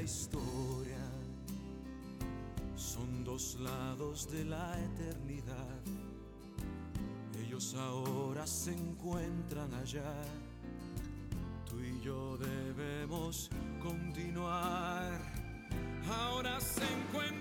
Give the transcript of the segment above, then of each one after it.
historia son dos lados de la eternidad. Ellos ahora se encuentran allá. Tú y yo debemos continuar. Ahora se encuentran.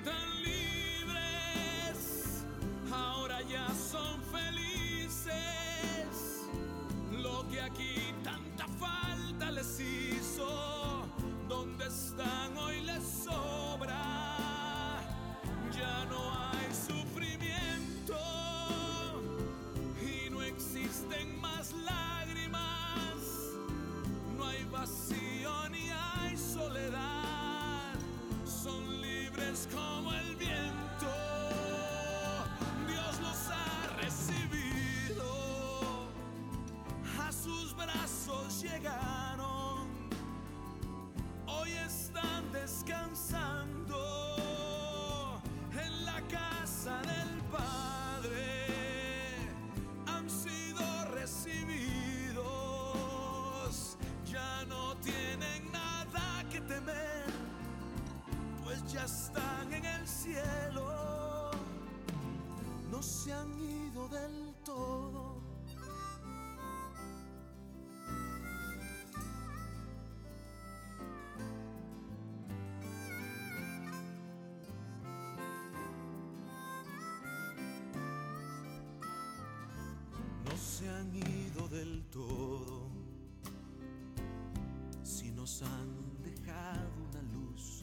han dejado una luz.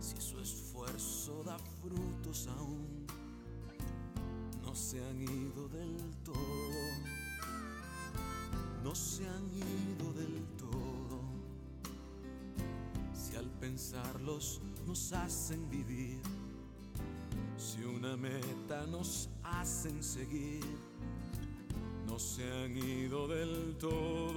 Si su esfuerzo da frutos aún, no se han ido del todo. No se han ido del todo. Si al pensarlos nos hacen vivir, si una meta nos hacen seguir, no se han ido del todo.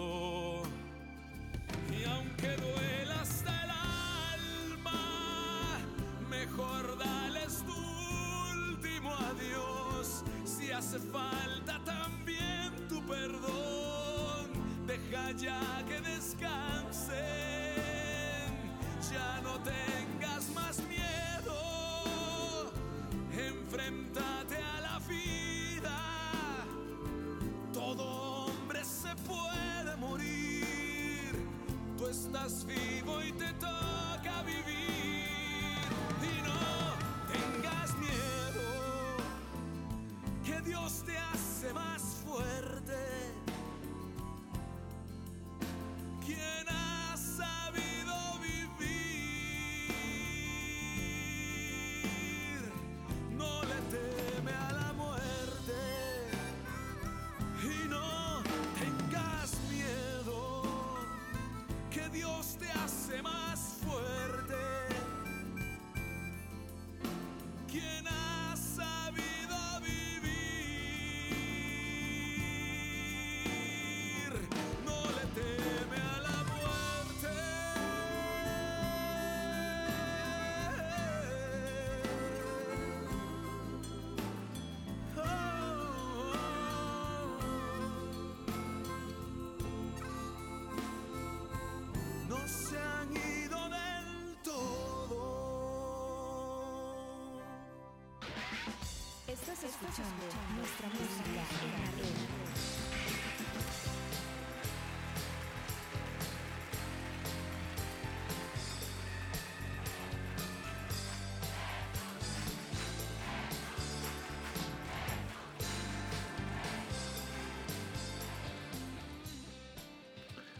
Escuchando nuestra música en.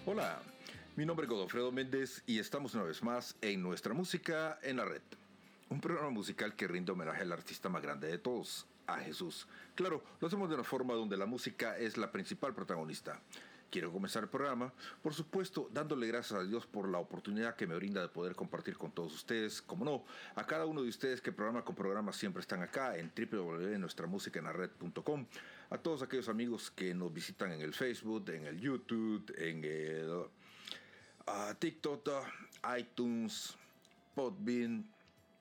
Hola, mi nombre es Godofredo Méndez y estamos una vez más en Nuestra Música en la Red. Un programa musical que rinde homenaje al artista más grande de todos, a Jesús. Claro, lo hacemos de una forma donde la música es la principal protagonista. Quiero comenzar el programa, por supuesto, dándole gracias a Dios por la oportunidad que me brinda de poder compartir con todos ustedes, como no, a cada uno de ustedes que programa con programa siempre están acá en www.nuestramusicaenlared.com, a todos aquellos amigos que nos visitan en el Facebook, en el YouTube, en el uh, TikTok, iTunes, Podbean,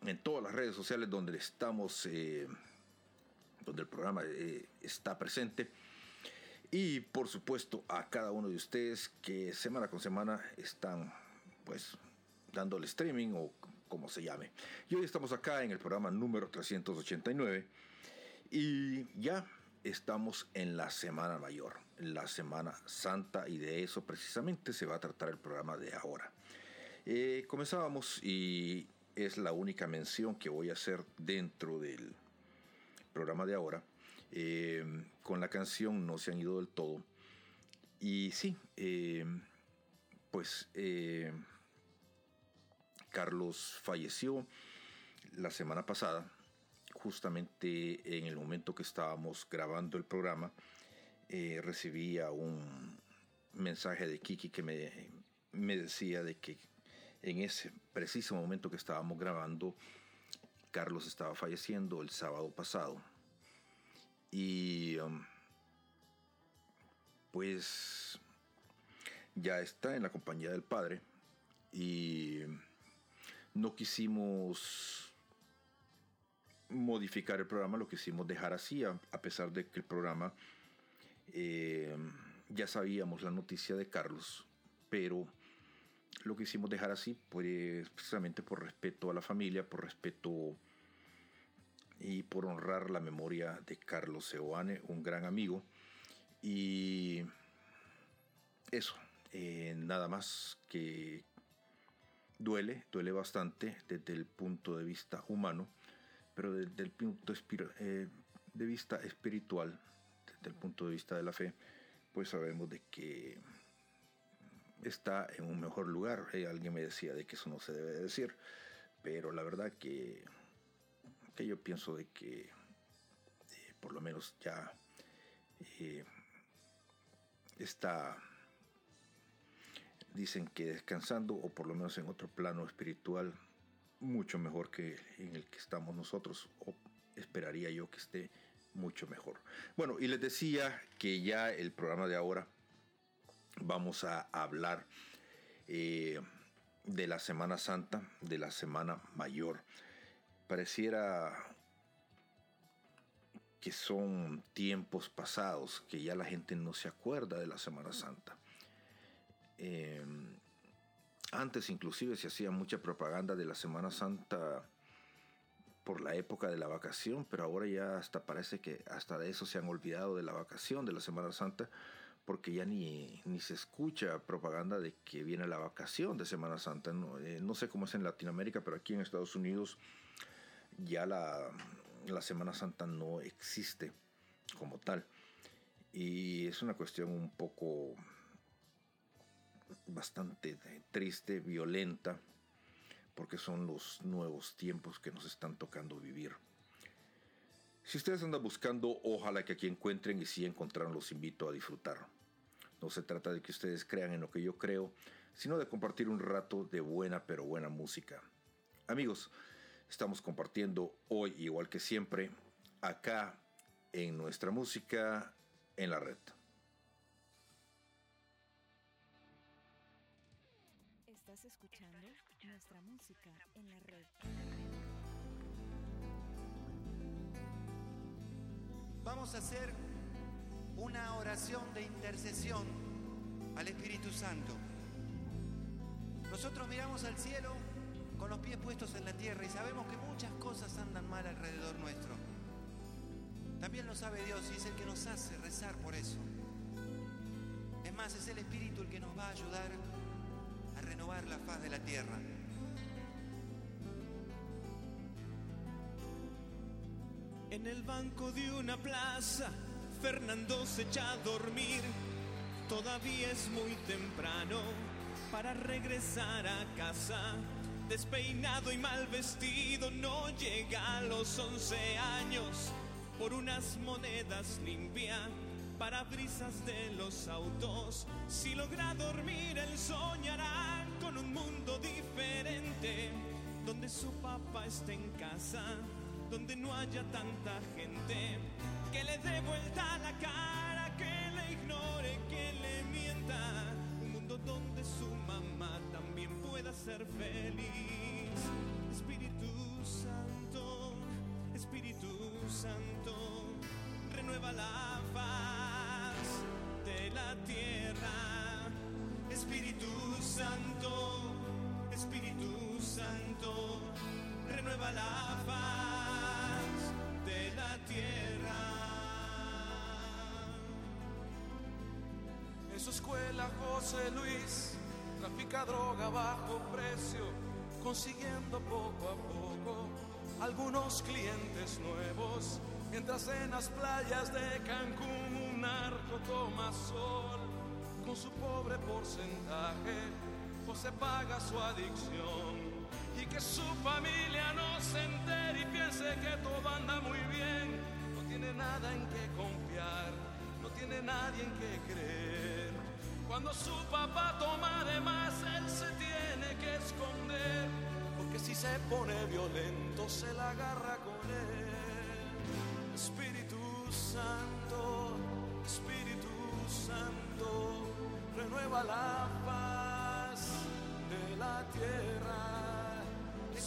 en todas las redes sociales donde estamos, eh, donde el programa eh, está presente. Y por supuesto a cada uno de ustedes que semana con semana están pues dándole streaming o como se llame. Y hoy estamos acá en el programa número 389 y ya estamos en la Semana Mayor, la Semana Santa y de eso precisamente se va a tratar el programa de ahora. Eh, comenzábamos y es la única mención que voy a hacer dentro del programa de ahora eh, con la canción No se han ido del todo. Y sí, eh, pues eh, Carlos falleció la semana pasada, justamente en el momento que estábamos grabando el programa, recibía un mensaje de Kiki que me, me decía de que en ese preciso momento que estábamos grabando, Carlos estaba falleciendo el sábado pasado. Y um, pues ya está en la compañía del padre y no quisimos modificar el programa, lo quisimos dejar así, a, pesar de que el programa eh, ya sabíamos la noticia de Carlos, pero lo quisimos dejar así, pues precisamente por respeto a la familia, por respeto y por honrar la memoria de Carlos Seoane, un gran amigo. Y eso, eh, nada más que duele, duele bastante desde el punto de vista humano, pero desde el punto eh, de vista espiritual, desde el punto de vista de la fe, pues sabemos de que está en un mejor lugar. Eh, alguien me decía de que eso no se debe decir, pero la verdad que yo pienso de que eh, por lo menos ya eh, está, dicen que descansando o por lo menos en otro plano espiritual mucho mejor que en el que estamos nosotros o esperaría yo que esté mucho mejor. Bueno, y les decía que ya el programa de ahora vamos a hablar eh, de la Semana Santa, de la Semana Mayor pareciera que son tiempos pasados, que ya la gente no se acuerda de la Semana Santa. Em, antes inclusive se hacía mucha propaganda de la Semana Santa por la época de la vacación, pero ahora ya hasta parece que hasta de eso se han olvidado de la vacación de la Semana Santa, porque ya ni, ni se escucha propaganda de que viene la vacación de Semana Santa. No, eh, no sé cómo es en Latinoamérica, pero aquí en Estados Unidos ya la, Semana Santa no existe como tal. Y es una cuestión un poco bastante triste, violenta, porque son los nuevos tiempos que nos están tocando vivir. Si ustedes andan buscando, ojalá que aquí encuentren y si encontraron, los invito a disfrutar. No se trata de que ustedes crean en lo que yo creo, sino de compartir un rato de buena pero buena música. Amigos, Estamos compartiendo hoy, igual que siempre, acá en nuestra música en la red. Estás escuchando nuestra música en la red. Vamos a hacer una oración de intercesión al Espíritu Santo. Nosotros miramos al cielo con los pies puestos en la tierra y sabemos que muchas cosas andan mal alrededor nuestro. También lo sabe Dios y es el que nos hace rezar por eso. Es más, es el Espíritu el que nos va a ayudar a renovar la faz de la tierra. En el banco de una plaza, Fernando se echa a dormir. Todavía es muy temprano para regresar a casa. Despeinado y mal vestido, no llega a los 11 años. Por unas monedas limpia para brisas de los autos. Si logra dormir, él soñará con un mundo diferente, donde su papá esté en casa donde no haya tanta gente que le dé vuelta la cara, que le ignore, que le mienta. Un mundo donde su mamá también pueda ser feliz. Espíritu Santo, Espíritu Santo, renueva la faz de la tierra. Espíritu Santo, Espíritu Santo, renueva la faz de la tierra. En su escuela José Luis trafica droga a bajo precio, consiguiendo poco a poco algunos clientes nuevos. Mientras en las playas de Cancún un narco toma sol, con su pobre porcentaje, José paga su adicción. Y que su familia no se entere y piense que todo anda muy bien. No tiene nada en que confiar, no tiene nadie en que creer. Cuando su papá toma de más, él se tiene que esconder. Porque si se pone violento, se la agarra con él. Espíritu Santo, Espíritu Santo, renueva la paz de la tierra.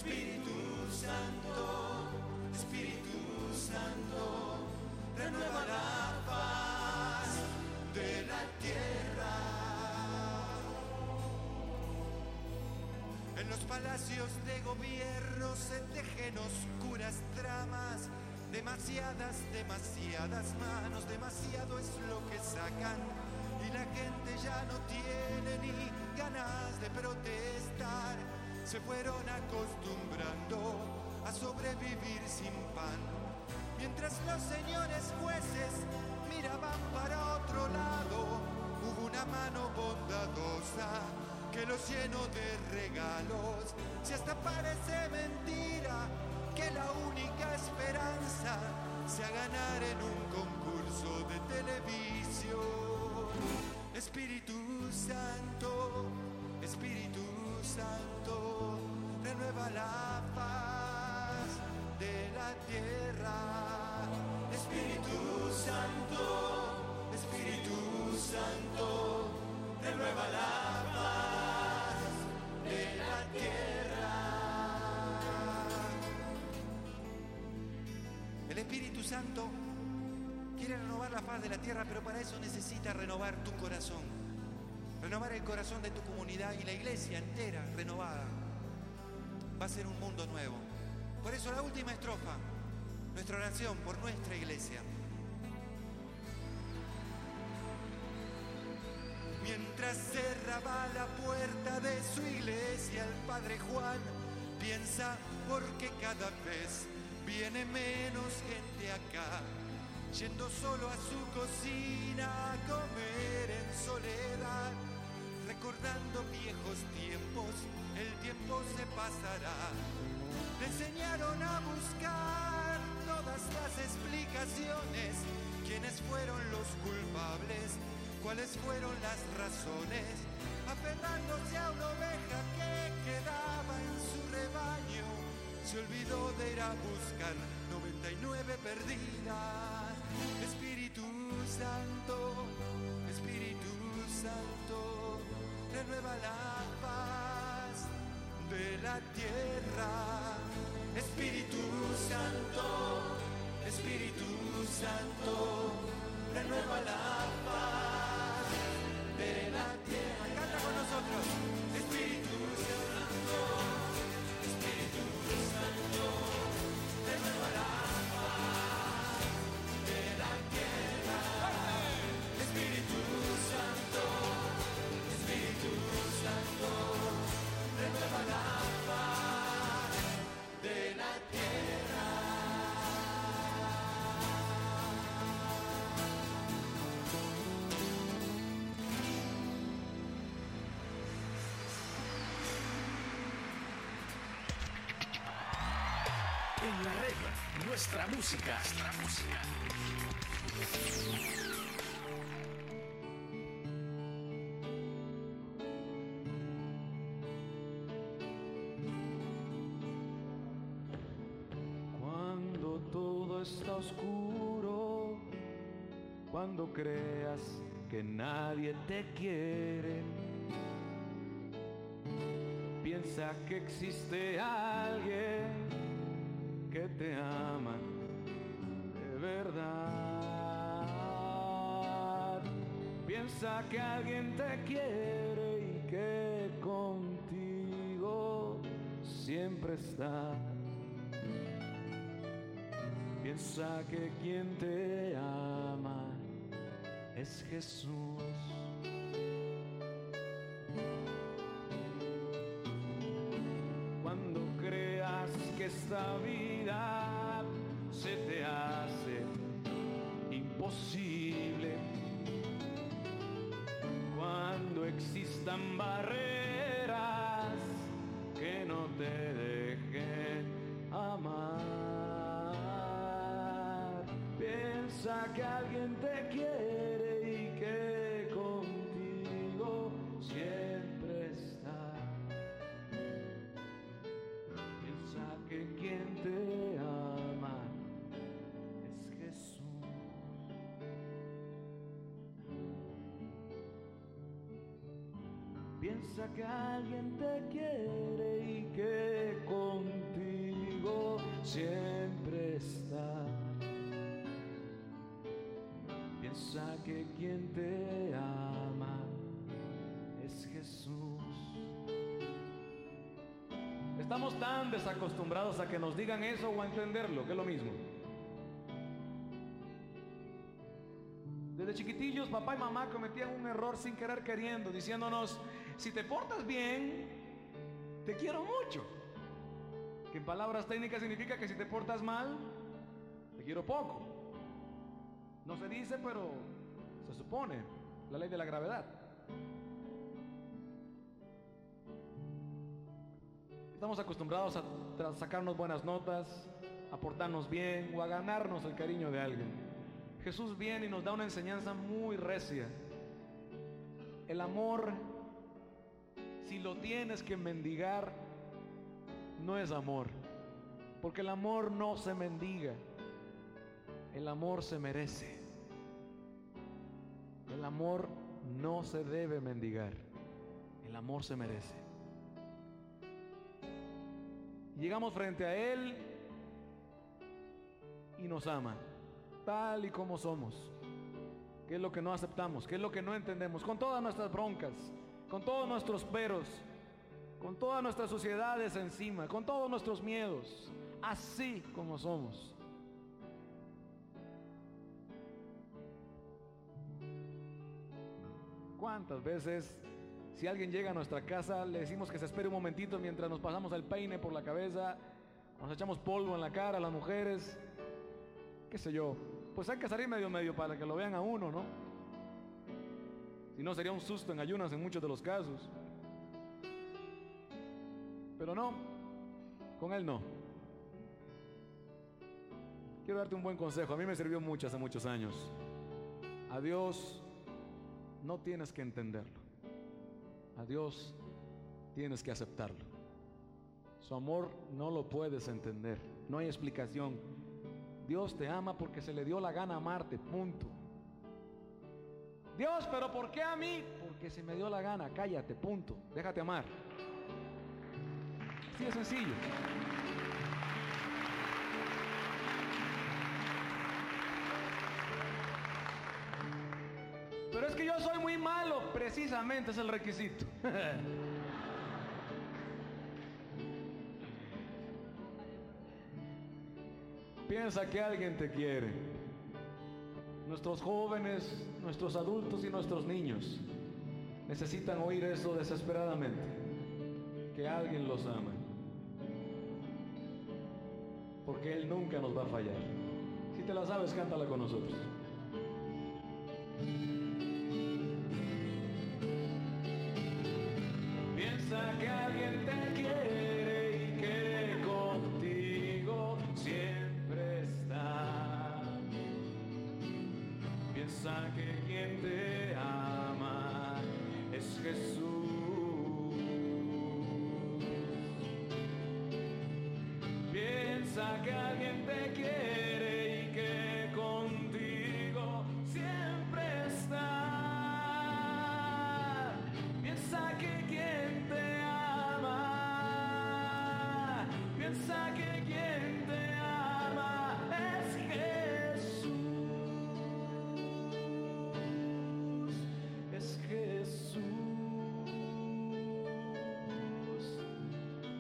Espíritu Santo, Espíritu Santo, renueva la paz de la tierra. En los palacios de gobierno se tejen oscuras tramas, demasiadas, demasiadas manos, demasiado es lo que sacan y la gente ya no tiene ni ganas de protestar se fueron acostumbrando a sobrevivir sin pan. Mientras los señores jueces miraban para otro lado, hubo una mano bondadosa que los llenó de regalos. Si hasta parece mentira que la única esperanza sea ganar en un concurso de televisión. Espíritu Santo, Espíritu Santo, renueva la paz de la tierra. Espíritu Santo, Espíritu Santo, renueva la paz de la tierra. El Espíritu Santo quiere renovar la paz de la tierra, pero para eso necesita renovar tu corazón renovar el corazón de tu comunidad y la iglesia entera renovada. Va a ser un mundo nuevo. Por eso la última estrofa, nuestra oración por nuestra iglesia. Mientras cerraba la puerta de su iglesia, el padre Juan piensa porque cada vez viene menos gente acá, yendo solo a su cocina a comer en soledad recordando viejos tiempos, el tiempo se pasará. Le enseñaron a buscar todas las explicaciones, quiénes fueron los culpables, cuáles fueron las razones, aferrándose a una oveja que quedaba en su rebaño, se olvidó de ir a buscar 99 perdidas. Espíritu Santo, Espíritu Santo renueva la paz de la tierra. Espíritu Santo, Espíritu Santo, renueva la paz de la tierra. Nuestra música. Nuestra música. Cuando todo está oscuro, cuando creas que nadie te quiere, piensa que existe alguien te ama de verdad. Piensa que alguien te quiere y que contigo siempre está. Piensa que quien te ama es Jesús. Cuando creas que esta vida barreras que no te dejen amar, piensa que alguien Piensa que alguien te quiere y que contigo siempre está. Piensa que quien te ama es Jesús. Estamos tan desacostumbrados a que nos digan eso o a entenderlo, que es lo mismo. Desde chiquitillos, papá y mamá cometían un error sin querer queriendo, diciéndonos, si te portas bien, te quiero mucho. Que en palabras técnicas significa que si te portas mal, te quiero poco. No se dice, pero se supone, la ley de la gravedad. Estamos acostumbrados a sacarnos buenas notas, a portarnos bien o a ganarnos el cariño de alguien. Jesús viene y nos da una enseñanza muy recia. El amor, si lo tienes que mendigar, no es amor. Porque el amor no se mendiga. El amor se merece. El amor no se debe mendigar. El amor se merece. Llegamos frente a Él y nos ama, tal y como somos. ¿Qué es lo que no aceptamos? ¿Qué es lo que no entendemos? Con todas nuestras broncas, con todos nuestros peros, con todas nuestras sociedades encima, con todos nuestros miedos, así como somos. ¿Cuántas veces si alguien llega a nuestra casa le decimos que se espere un momentito mientras nos pasamos el peine por la cabeza, nos echamos polvo en la cara a las mujeres, qué sé yo, pues hay que salir medio medio para que lo vean a uno, ¿no? Si no sería un susto en ayunas en muchos de los casos. Pero no, con él no. Quiero darte un buen consejo, a mí me sirvió mucho hace muchos años. A Dios no tienes que entenderlo. A Dios tienes que aceptarlo. Su amor no lo puedes entender. No hay explicación. Dios te ama porque se le dio la gana amarte. Punto. Dios, pero ¿por qué a mí? Porque se me dio la gana. Cállate. Punto. Déjate amar. Así de sencillo. Pero es que yo soy muy malo, precisamente es el requisito. Piensa que alguien te quiere. Nuestros jóvenes, nuestros adultos y nuestros niños necesitan oír eso desesperadamente. Que alguien los ama. Porque Él nunca nos va a fallar. Si te la sabes, cántala con nosotros. Piensa que quien te ama es Jesús. Es Jesús.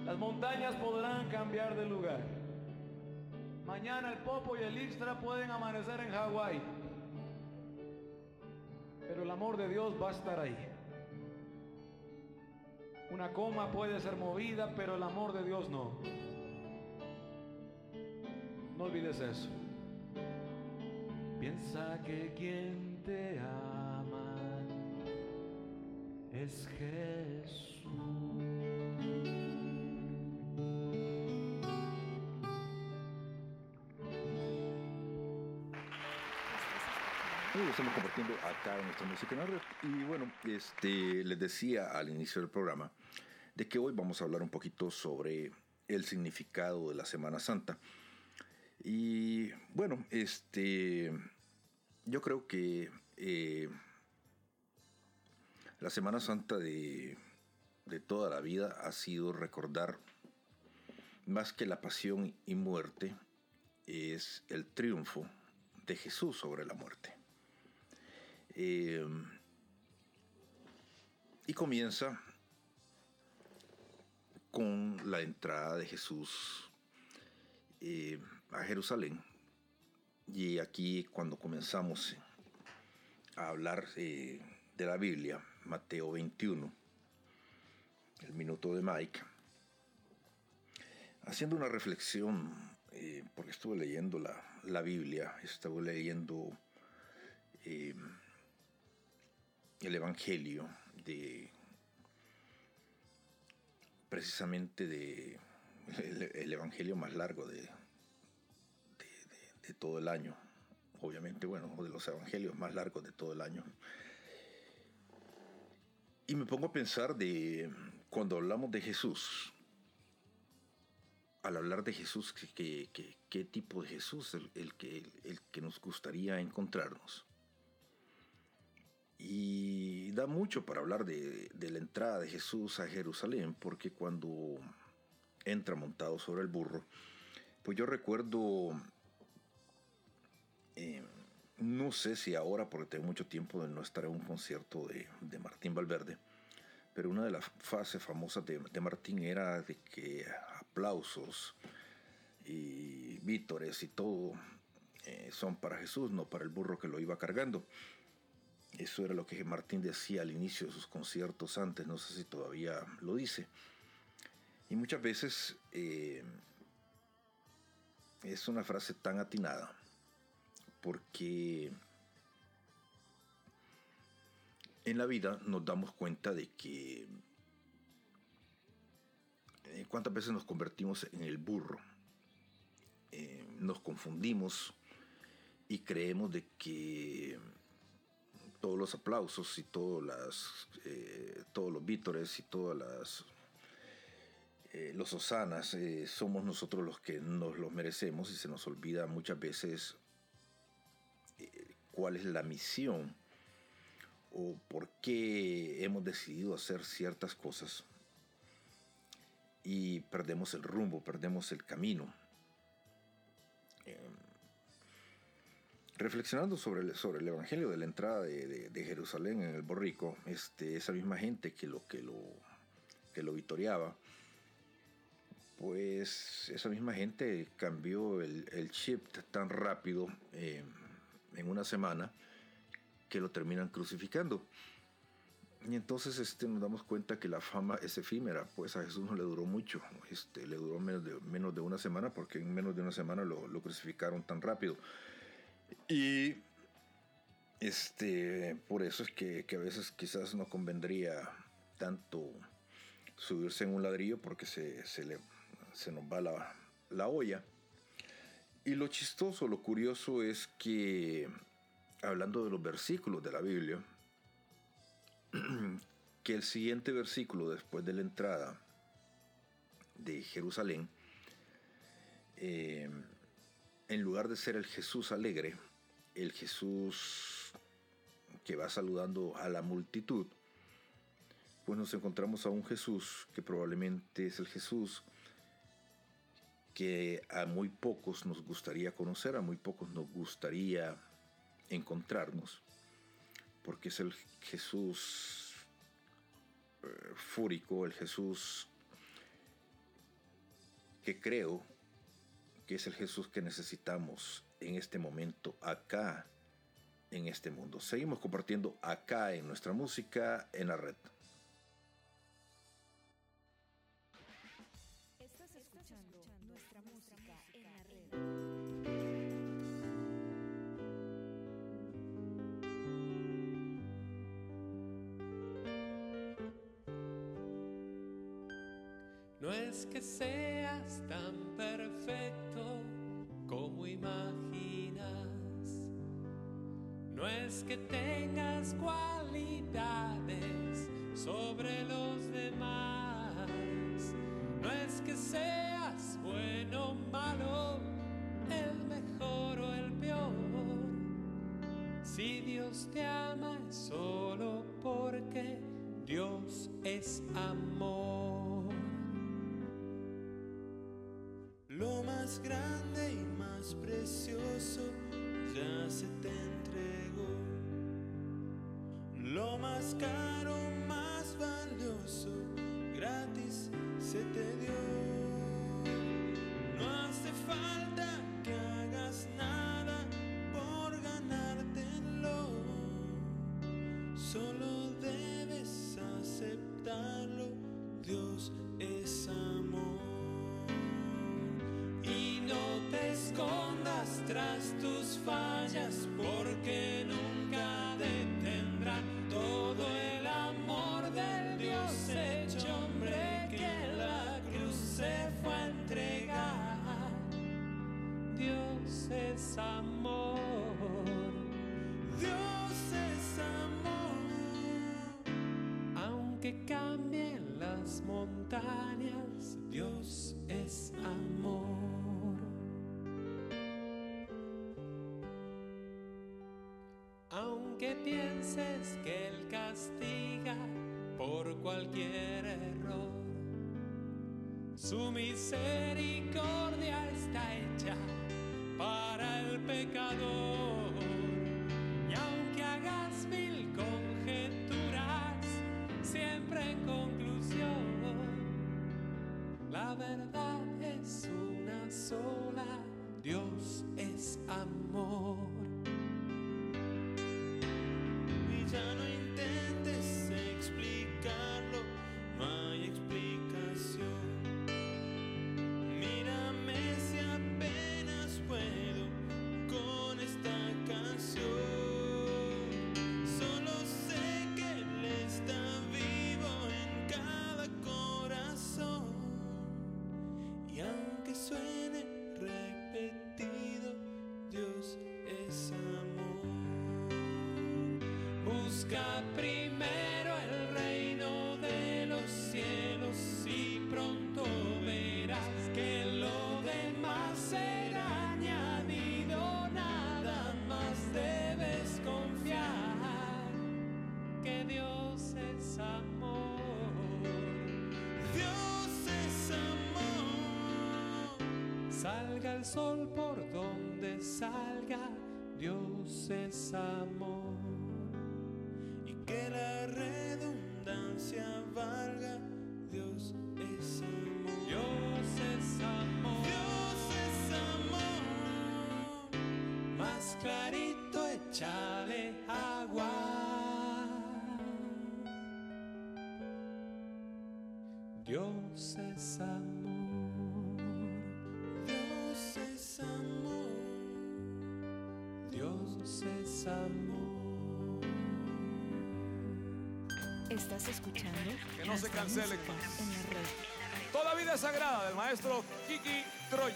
Las montañas podrán cambiar de lugar. Mañana el Popo y el Ixtra pueden amanecer en Hawái. Pero el amor de Dios va a estar ahí. Una coma puede ser movida, pero el amor de Dios no. No olvides eso. Piensa que quien te ama es Jesús. Bueno, estamos compartiendo acá en nuestra música en red. Y bueno, este, les decía al inicio del programa de que hoy vamos a hablar un poquito sobre el significado de la Semana Santa. Y bueno, este, yo creo que eh, la Semana Santa de, de toda la vida ha sido recordar más que la pasión y muerte, es el triunfo de Jesús sobre la muerte. Eh, y comienza con la entrada de Jesús eh, a Jerusalén. Y aquí cuando comenzamos a hablar eh, de la Biblia, Mateo 21, el minuto de Mike, haciendo una reflexión, eh, porque estuve leyendo la, la, Biblia, estuve leyendo eh, el Evangelio de precisamente de el, el Evangelio más largo de, todo el año, obviamente, bueno, de los Evangelios más largos de todo el año. Y me pongo a pensar de cuando hablamos de Jesús, al hablar de Jesús, ¿qué, qué, qué tipo de Jesús el, el, que, el que nos gustaría encontrarnos? Y da mucho para hablar de, de, la entrada de Jesús a Jerusalén, porque cuando entra montado sobre el burro, pues yo recuerdo, eh, no sé si ahora, porque tengo mucho tiempo de no estar en un concierto de, Martín Valverde, pero una de las fases famosas de, de Martín era de que aplausos y vítores y todo eh, son para Jesús, no para el burro que lo iba cargando. Eso era lo que Martín decía al inicio de sus conciertos antes, no sé si todavía lo dice. Y muchas veces eh, es una frase tan atinada, porque en la vida nos damos cuenta de que eh, cuántas veces nos convertimos en el burro, eh, nos confundimos y creemos de que todos los aplausos y todas las, eh, todos los vítores y todas las los osanas somos nosotros los que nos los merecemos y se nos olvida muchas veces cuál es la misión o por qué hemos decidido hacer ciertas cosas y perdemos el rumbo, perdemos el camino. reflexionando sobre el, sobre el evangelio de la entrada de, de, Jerusalén en el borrico, este, esa misma gente que lo, que lo, que lo vitoreaba, pues esa misma gente cambió el, el chip tan rápido eh, en una semana que lo terminan crucificando. Y entonces este, nos damos cuenta que la fama es efímera, pues a Jesús no le duró mucho, este, le duró menos de, menos de una semana porque en menos de una semana lo, lo crucificaron tan rápido. Y este, por eso es que, que, a veces quizás no convendría tanto subirse en un ladrillo porque se, se, le, se nos va la, la olla. Y lo chistoso, lo curioso es que hablando de los versículos de la Biblia, que el siguiente versículo después de la entrada de Jerusalén, eh, en lugar de ser el Jesús alegre, el Jesús que va saludando a la multitud, pues nos encontramos a un Jesús que probablemente es el Jesús que a muy pocos nos gustaría conocer, a muy pocos nos gustaría encontrarnos, porque es el Jesús eh, fúrico, el Jesús que creo que es el Jesús que necesitamos en este momento, acá, en este mundo. Seguimos compartiendo acá en nuestra música, en la red. Es que seas tan perfecto como imaginas. No es que tengas cualidades sobre los demás. No es que seas bueno o malo, el mejor o el peor. Si Dios te ama es solo porque Dios es amor. Más grande y más precioso ya se te entregó. Lo más caro, más valioso, gratis se te dio. No hace falta que hagas nada por ganártelo. Solo debes aceptarlo. Dios es tras tus fallas, porque nunca detendrán todo el amor del Dios hecho hombre que en la cruz se fue a entregar. Dios es amor, Dios es amor, aunque que pienses que Él castiga por cualquier error. Su misericordia está hecha para el pecador. El sol por donde salga, Dios es amor que la redundancia valga. Dios es amor. Dios es amor. Dios es amor. Más clarito échale agua. Dios es amor. Amor. Estás escuchando. Que no se cancele más. En la red. Toda vida sagrada del maestro Kiki Troya.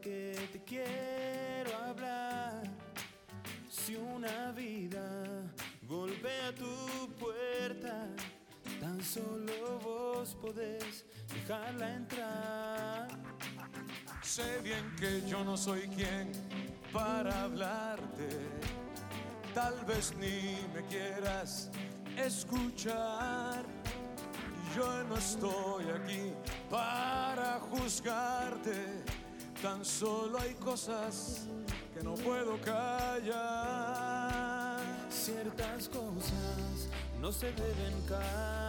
que te quiero hablar. Si una vida golpea tu puerta, tan solo vos podés dejarla entrar. Sé bien que yo no soy quien para hablarte. Tal vez ni me quieras escuchar. Yo no estoy aquí para juzgarte Tan solo hay cosas que no puedo callar. Ciertas cosas no se deben callar.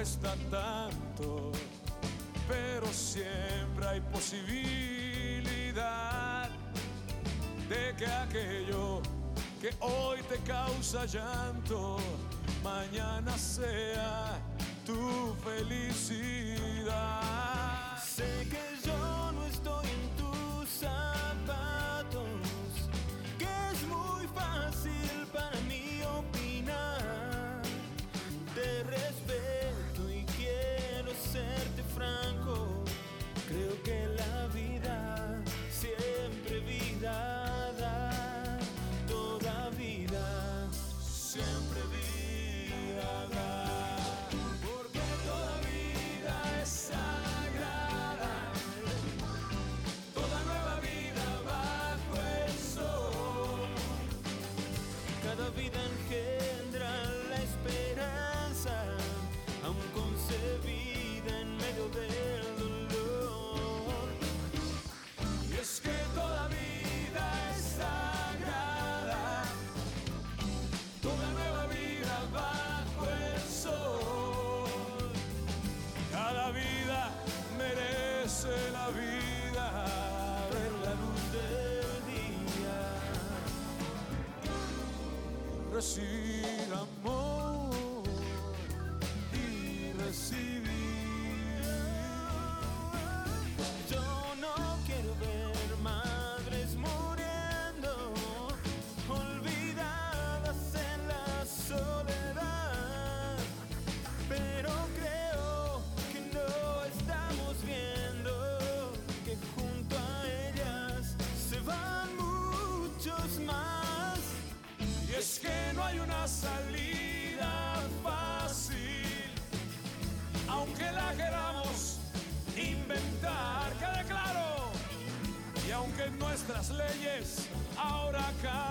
cuesta tanto, pero siempre hay posibilidad de que aquello que hoy te causa llanto, mañana sea tu felicidad. receive. las leyes ahora caen.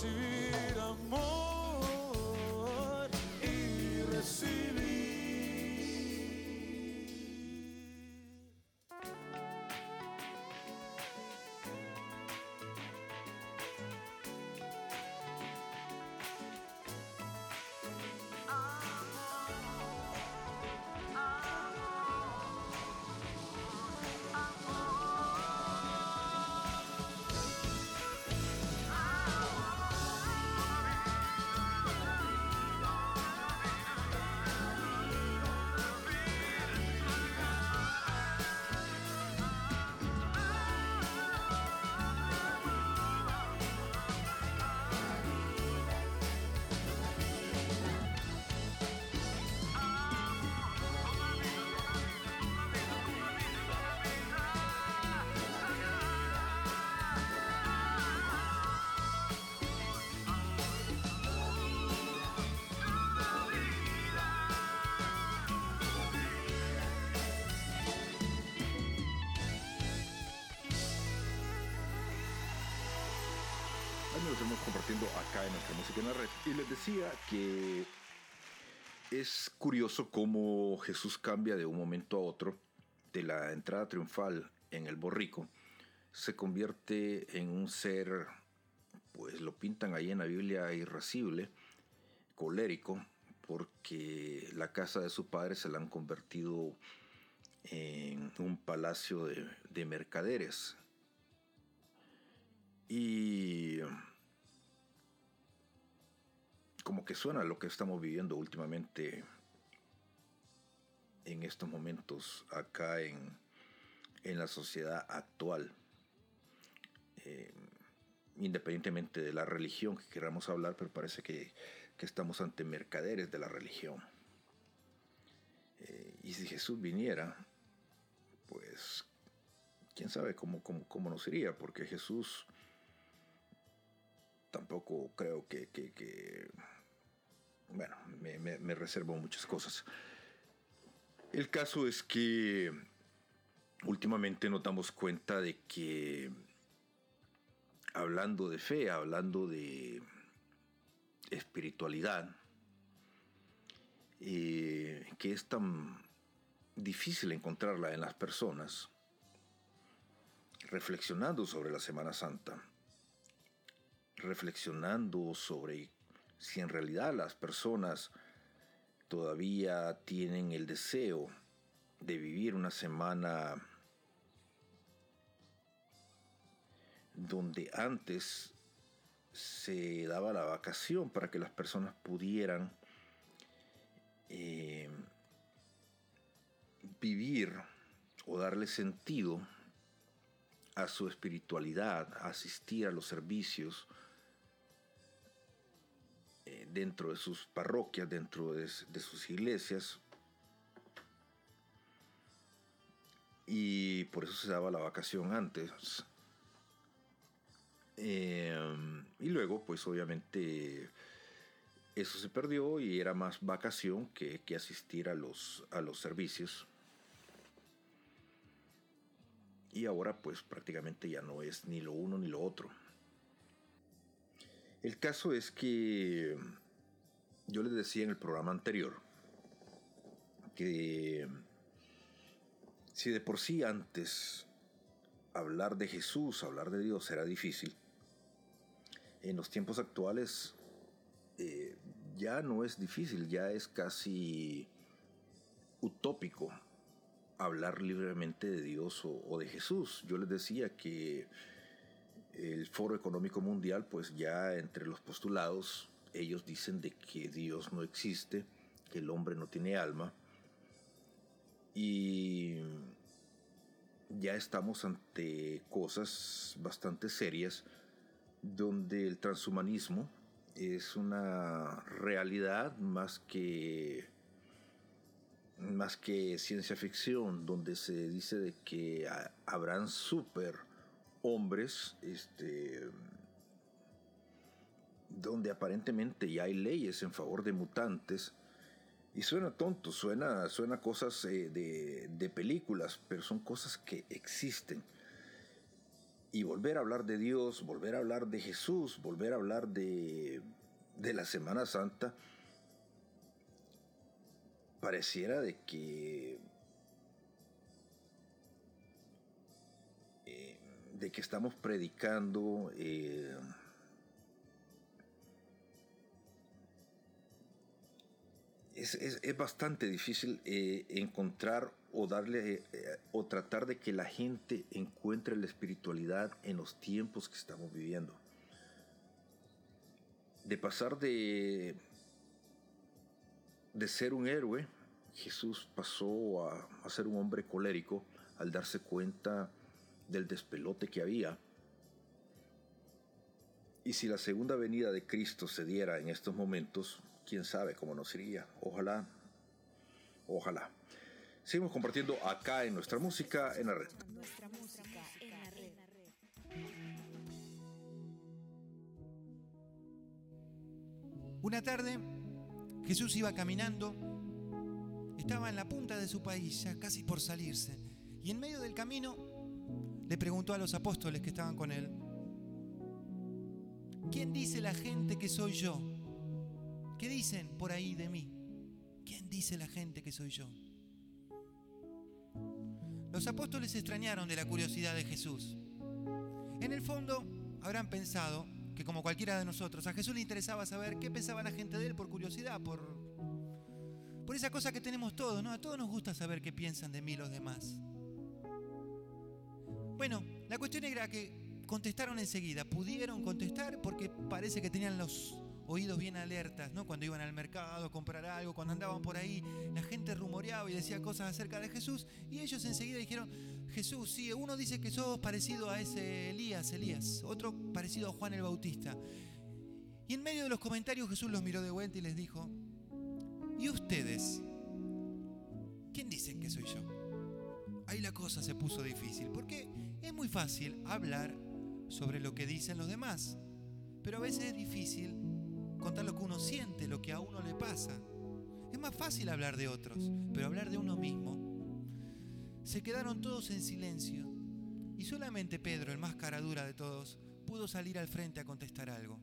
to lo estamos compartiendo acá en nuestra música en la red. Y les decía que es curioso cómo Jesús cambia de un momento a otro, de la entrada triunfal en el borrico, se convierte en un ser, pues lo pintan ahí en la Biblia, irascible, colérico, porque la casa de su padre se la han convertido en un palacio de mercaderes. Y suena lo que estamos viviendo últimamente en estos momentos acá en, en la sociedad actual. Eh, independientemente de la religión que queramos hablar, pero parece que, que estamos ante mercaderes de la religión. Eh, y si Jesús viniera, pues quién sabe cómo, cómo, cómo nos iría, porque Jesús tampoco creo que, que bueno, me, reservo muchas cosas. El caso es que últimamente nos damos cuenta de que hablando de fe, hablando de espiritualidad, eh, que es tan difícil encontrarla en las personas, reflexionando sobre la Semana Santa, reflexionando sobre si en realidad las personas todavía tienen el deseo de vivir una semana donde antes se daba la vacación para que las personas pudieran eh, vivir o darle sentido a su espiritualidad, asistir a los servicios dentro de sus parroquias, dentro de, sus iglesias. Y por eso se daba la vacación antes. Eh, y luego, pues obviamente eso se perdió y era más vacación que, que asistir a los, a los servicios. Y ahora pues prácticamente ya no es ni lo uno ni lo otro. El caso es que yo les decía en el programa anterior que si de por sí antes hablar de Jesús, hablar de Dios era difícil, en los tiempos actuales eh, ya no es difícil, ya es casi utópico hablar libremente de Dios o, o, de Jesús. Yo les decía que el Foro Económico Mundial, pues ya entre los postulados, ellos dicen de que Dios no existe, que el hombre no tiene alma. Y ya estamos ante cosas bastante serias donde el transhumanismo es una realidad más que más que ciencia ficción, donde se dice de que habrán super hombres, este, donde aparentemente ya hay leyes en favor de mutantes. Y suena tonto, suena, suena cosas eh, de, de películas, pero son cosas que existen y volver a hablar de Dios, volver a hablar de Jesús, volver a hablar de, de la Semana Santa, pareciera de que eh, de que estamos predicando eh, es, es, es, bastante difícil eh, encontrar o darle eh, o tratar de que la gente encuentre la espiritualidad en los tiempos que estamos viviendo. De pasar de de ser un héroe, Jesús pasó a, a ser un hombre colérico al darse cuenta del despelote que había. Y si la segunda venida de Cristo se diera en estos momentos, quién sabe cómo nos iría. Ojalá, ojalá. Seguimos compartiendo acá en nuestra música en la red. Nuestra música en la red. Una tarde, Jesús iba caminando, estaba en la punta de su país, ya casi por salirse, y en medio del camino le preguntó a los apóstoles que estaban con él, ¿quién dice la gente que soy yo? ¿Qué dicen por ahí de mí? ¿Quién dice la gente que soy yo? Los apóstoles se extrañaron de la curiosidad de Jesús. En el fondo, habrán pensado que como cualquiera de nosotros, a Jesús le interesaba saber qué pensaba la gente de él por curiosidad, por, por esa cosa que tenemos todos, ¿no? A todos nos gusta saber qué piensan de mí los demás. Bueno, la cuestión era que contestaron enseguida, pudieron contestar porque parece que tenían los oídos bien alertas, ¿no? Cuando iban al mercado a comprar algo, cuando andaban por ahí, la gente rumoreaba y decía cosas acerca de Jesús y ellos enseguida dijeron, Jesús, sí, uno dice que sos parecido a ese Elías, Elías, otro parecido a Juan el Bautista. Y en medio de los comentarios Jesús los miró de vuelta y les dijo, ¿y ustedes? ¿Quién dicen que soy yo? Ahí la cosa se puso difícil, porque es muy fácil hablar sobre lo que dicen los demás, pero a veces es difícil contar lo que uno siente, lo que a uno le pasa. Es más fácil hablar de otros, pero hablar de uno mismo. Se quedaron todos en silencio y solamente Pedro, el más cara dura de todos, pudo salir al frente a contestar algo.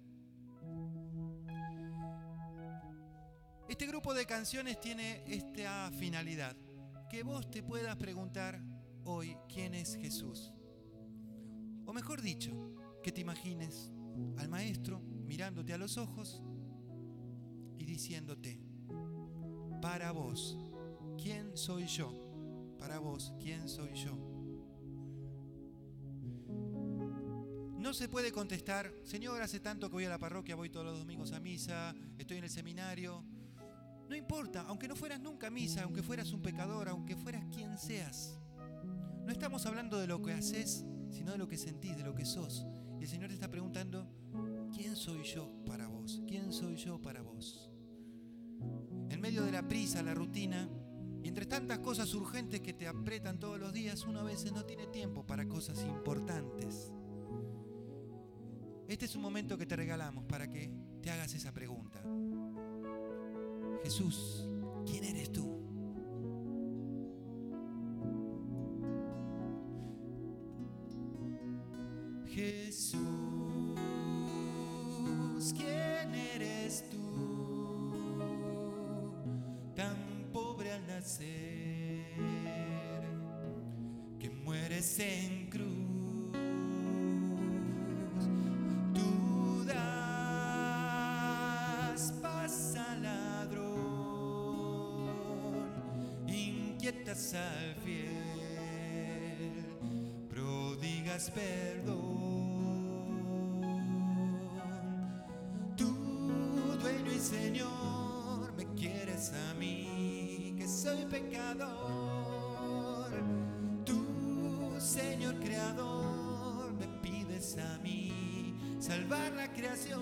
Este grupo de canciones tiene esta finalidad, que vos te puedas preguntar hoy quién es Jesús. O mejor dicho, que te imagines al maestro mirándote a los ojos y diciéndote, para vos, ¿quién soy yo? Para vos, ¿quién soy yo? No se puede contestar, Señor, hace tanto que voy a la parroquia, voy todos los domingos a misa, estoy en el seminario. No importa, aunque no fueras nunca a misa, aunque fueras un pecador, aunque fueras quien seas. No estamos hablando de lo que haces, sino de lo que sentís, de lo que sos. Y el Señor te está preguntando, ¿quién soy yo para vos? ¿Quién soy yo para vos? En medio de la prisa, la rutina, y entre tantas cosas urgentes que te apretan todos los días, uno a veces no tiene tiempo para cosas importantes. Este es un momento que te regalamos para que te hagas esa pregunta. Jesús, ¿quién eres tú? Jesús, en cruz. Tú das paz al ladrón, inquietas al fiel, prodigas perdón. Salvar la creación.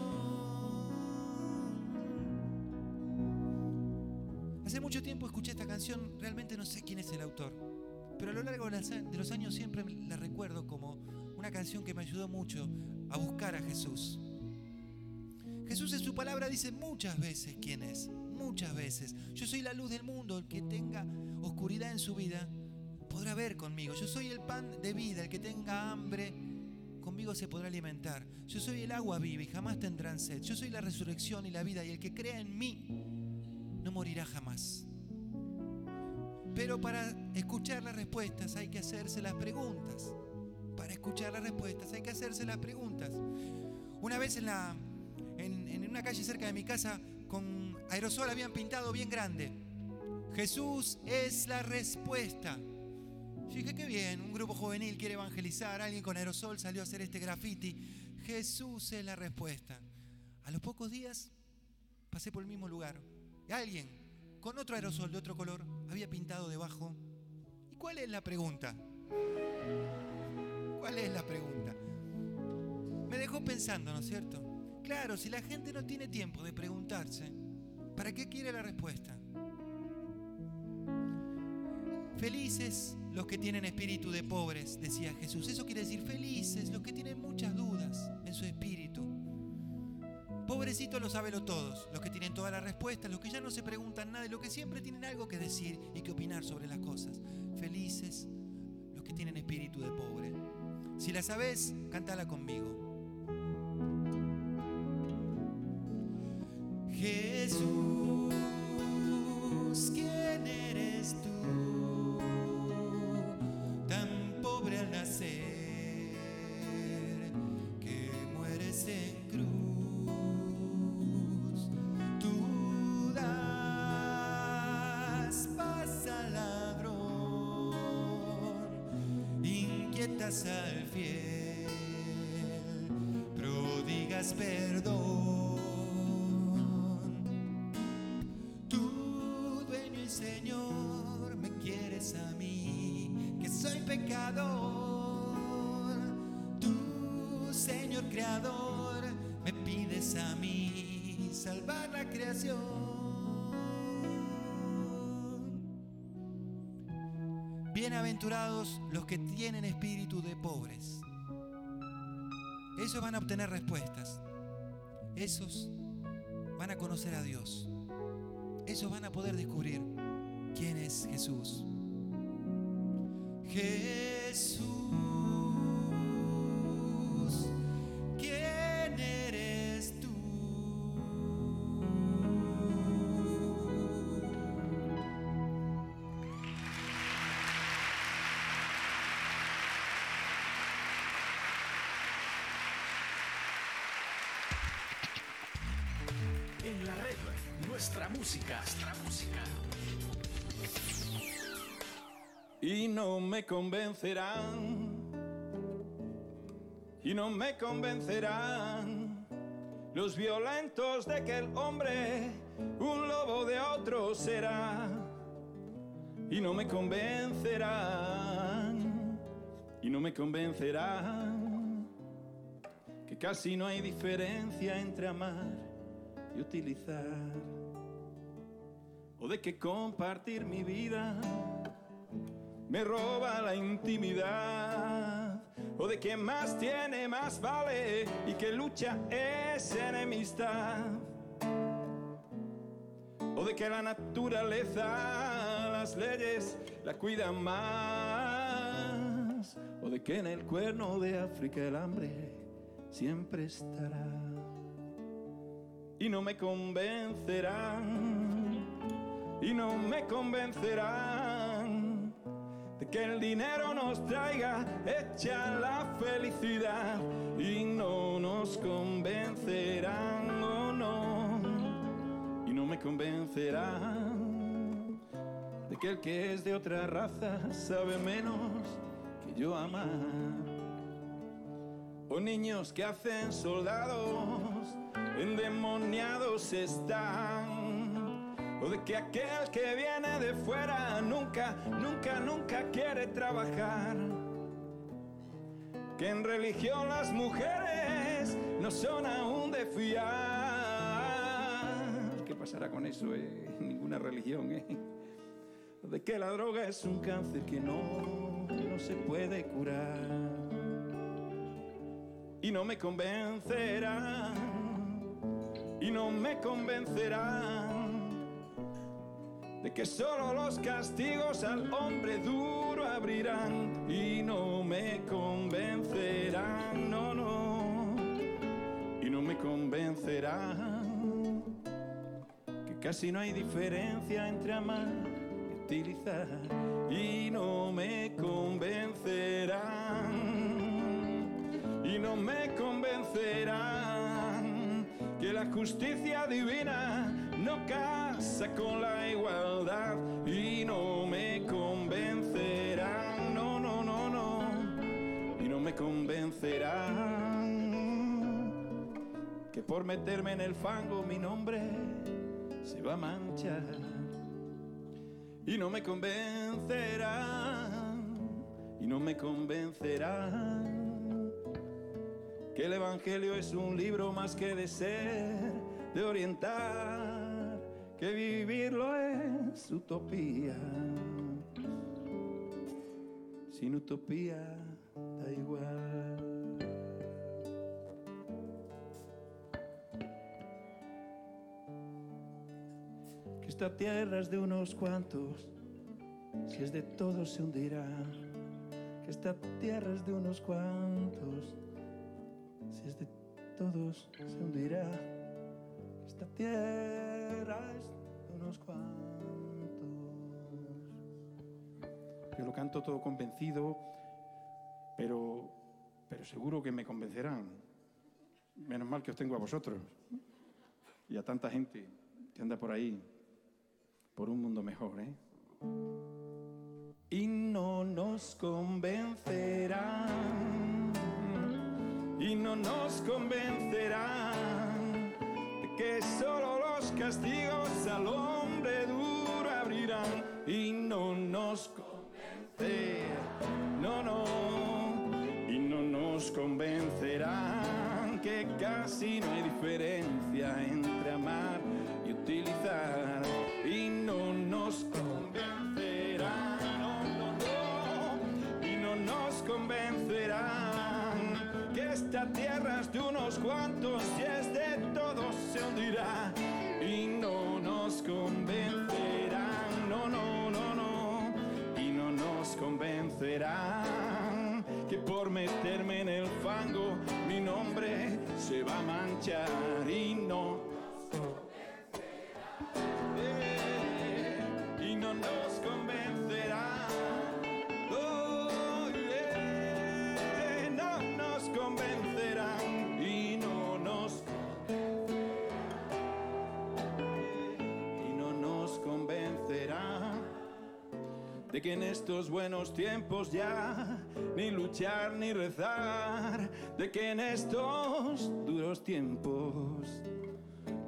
Hace mucho tiempo escuché esta canción, realmente no sé quién es el autor, pero a lo largo de los años siempre la recuerdo como una canción que me ayudó mucho a buscar a Jesús. Jesús en su palabra dice muchas veces quién es, muchas veces. Yo soy la luz del mundo, el que tenga oscuridad en su vida podrá ver conmigo. Yo soy el pan de vida, el que tenga hambre conmigo se podrá alimentar. Yo soy el agua viva y jamás tendrán sed. Yo soy la resurrección y la vida y el que crea en mí no morirá jamás. Pero para escuchar las respuestas hay que hacerse las preguntas. Para escuchar las respuestas hay que hacerse las preguntas. Una vez en, la, en, en una calle cerca de mi casa con aerosol habían pintado bien grande. Jesús es la respuesta. Yo dije, qué bien, un grupo juvenil quiere evangelizar, alguien con aerosol salió a hacer este graffiti. Jesús es la respuesta. A los pocos días pasé por el mismo lugar. Y alguien con otro aerosol de otro color había pintado debajo. ¿Y cuál es la pregunta? ¿Cuál es la pregunta? Me dejó pensando, ¿no es cierto? Claro, si la gente no tiene tiempo de preguntarse, ¿para qué quiere la respuesta? Felices los que tienen espíritu de pobres, decía Jesús. Eso quiere decir felices, los que tienen muchas dudas en su espíritu. Pobrecitos lo saben todos, los que tienen todas las respuestas, los que ya no se preguntan nada y los que siempre tienen algo que decir y que opinar sobre las cosas. Felices los que tienen espíritu de pobre. Si la sabes, cántala conmigo. Jesús. Al fiel, prodigas perdón. Tú, dueño y Señor, me quieres a mí, que soy pecador. Tú, Señor Creador, me pides a mí salvar la creación. Bienaventurados los que tienen espíritu de pobres. Ellos van a obtener respuestas. Esos van a conocer a Dios. Ellos van a poder descubrir quién es Jesús. Jesús, música. Nuestra música. y no me convencerán. Y no me convencerán los violentos de que el hombre un lobo de otro será. Y no me convencerán. Y no me convencerán que casi no hay diferencia entre amar y utilizar. O de que compartir mi vida me roba la intimidad. O de que más tiene, más vale. Y que lucha es enemistad. O de que la naturaleza, las leyes la cuidan más. O de que en el cuerno de África el hambre siempre estará. Y no me convencerán. Y no me convencerán de que el dinero nos traiga hecha la felicidad y no nos convencerán o no y no me convencerán de que el que es de otra raza sabe menos que yo amar. O niños que hacen soldados endemoniados están o de que aquel que viene de fuera nunca, nunca, nunca quiere trabajar. Que en religión las mujeres no son aún de fiar. ¿Qué pasará con eso? Eh? Ninguna religión, ¿eh? De que la droga es un cáncer que no, no se puede curar. Y no me convencerán, y no me convencerán de que solo los castigos al hombre duro abrirán y no me convencerán, no, no, y no me convencerán que casi no hay diferencia entre amar y utilizar. Y no me convencerán. Y no me convencerán que la justicia divina no con la igualdad y no me convencerán, no, no, no, no, y no me convencerán. Que por meterme en el fango mi nombre se va a manchar. Y no me convencerán, y no me convencerán. Que el Evangelio es un libro más que de ser, de orientar, que vivirlo es utopía. Sin utopía da igual. Que esta tierra es de unos cuantos, si es de todos se hundirá. Que esta tierra es de unos cuantos si es de todos se hundirá. Esta tierra es de unos cuantos. Yo lo canto todo convencido, pero, pero seguro que me convencerán. Menos mal que os tengo a vosotros y a tanta gente que anda por ahí por un mundo mejor, ¿eh? Y no nos convencerán, y no nos convencerán que solo los castigos al hombre duro abrirán. Y no nos convencerán, no, no, y no nos convencerán que casi no hay diferencia entre amar y utilizar. Y no nos convencerán, esta tierra de unos cuantos y es de todos se hundirá. Y no nos convencerán, no, no, no, no, y no nos convencerán que por meterme en el fango mi nombre se va a manchar y no de que en estos buenos tiempos ya ni luchar ni rezar, de que en estos duros tiempos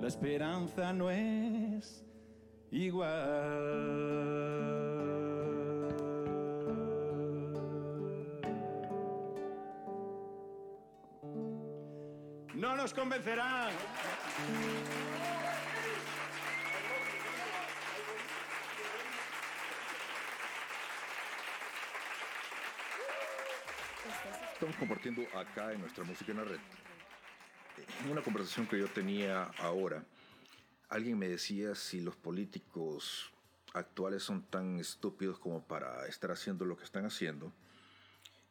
la esperanza no es igual. No nos convencerán. Compartiendo acá en nuestra música en la red. En una conversación que yo tenía ahora, alguien me decía si los políticos actuales son tan estúpidos como para estar haciendo lo que están haciendo.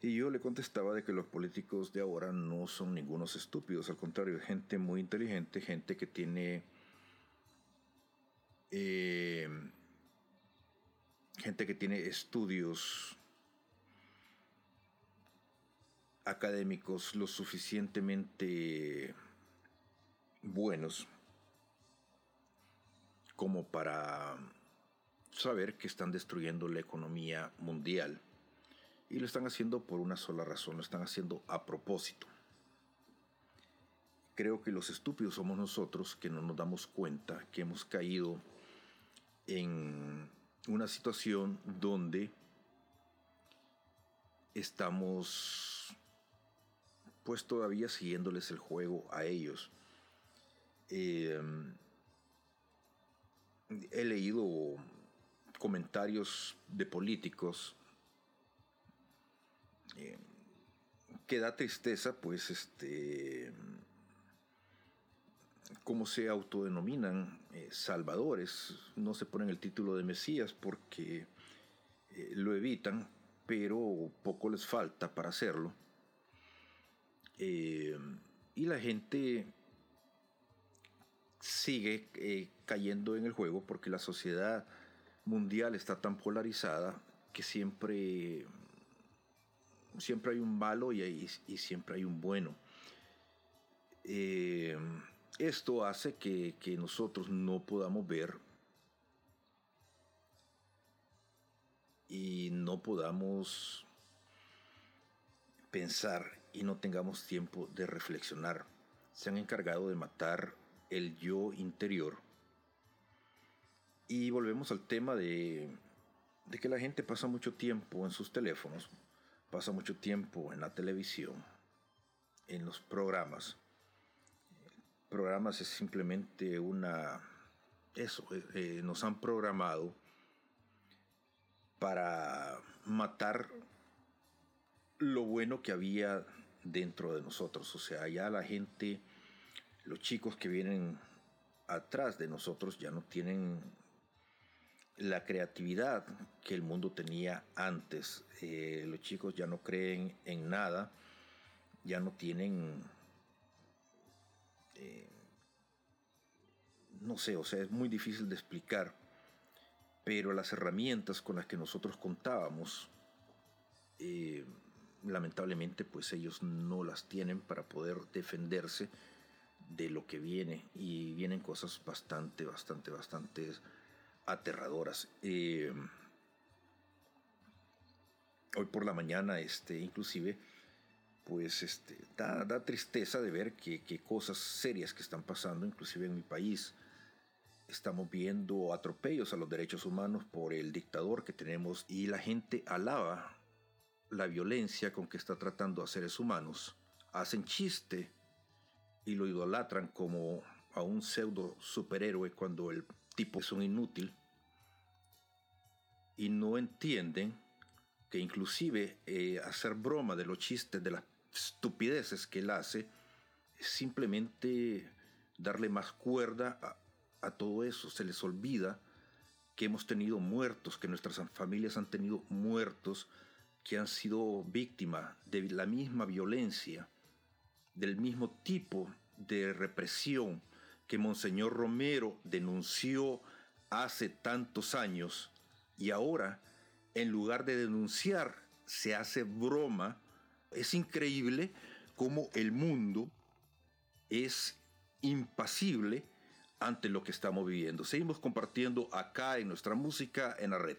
Y yo le contestaba de que los políticos de ahora no son ningunos estúpidos, al contrario, gente muy inteligente, gente que tiene eh, gente que tiene estudios académicos lo suficientemente buenos como para saber que están destruyendo la economía mundial. Y lo están haciendo por una sola razón, lo están haciendo a propósito. Creo que los estúpidos somos nosotros que no nos damos cuenta que hemos caído en una situación donde estamos pues todavía siguiéndoles el juego a ellos. Eh, he leído comentarios de políticos eh, que da tristeza, pues, este, cómo se autodenominan eh, salvadores, no se ponen el título de Mesías porque eh, lo evitan, pero poco les falta para hacerlo. Eh, y la gente sigue eh, cayendo en el juego porque la sociedad mundial está tan polarizada que siempre, siempre hay un malo y, hay- y siempre hay un bueno. Eh, esto hace que, que nosotros no podamos ver y no podamos pensar y no tengamos tiempo de reflexionar. Se han encargado de matar el yo interior. Y volvemos al tema de, de que la gente pasa mucho tiempo en sus teléfonos, pasa mucho tiempo en la televisión, en los programas. Programas es simplemente una... Eso, eh, eh, nos han programado para matar lo bueno que había dentro de nosotros. O sea, ya la gente, los chicos que vienen atrás de nosotros ya no tienen la creatividad que el mundo tenía antes. Eh, los chicos ya no creen en nada, ya no tienen... eh, no sé, o sea, es muy difícil de explicar, pero las herramientas con las que nosotros contábamos, eh, lamentablemente, pues ellos no las tienen para poder defenderse de lo que viene y vienen cosas bastante, bastante, bastante aterradoras. Eh, hoy por la mañana, este, inclusive, pues este, da, da tristeza de ver que, que, cosas serias que están pasando, inclusive en mi país. Estamos viendo atropellos a los derechos humanos por el dictador que tenemos y la gente alaba la violencia con que está tratando a seres humanos. Hacen chiste y lo idolatran como a un pseudo superhéroe cuando el tipo es un inútil. Y no entienden que inclusive eh, hacer broma de los chistes, de las estupideces que él hace, es simplemente darle más cuerda a, a todo eso. Se les olvida que hemos tenido muertos, que nuestras familias han tenido muertos, que han sido víctimas de la misma violencia, del mismo tipo de represión que Monseñor Romero denunció hace tantos años y ahora, en lugar de denunciar, se hace broma es increíble cómo el mundo es impasible ante lo que estamos viviendo. Seguimos compartiendo acá en nuestra música en la red.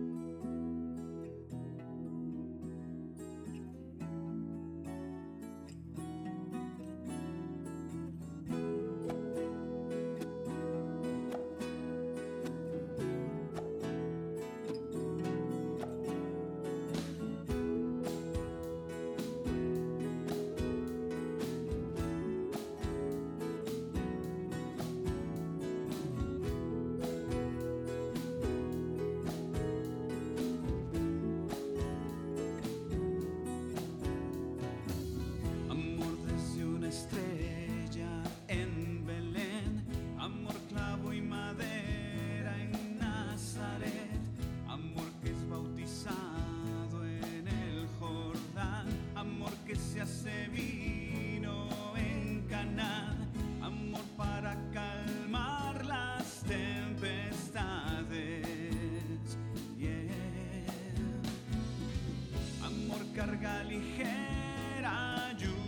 carga ligera. Yo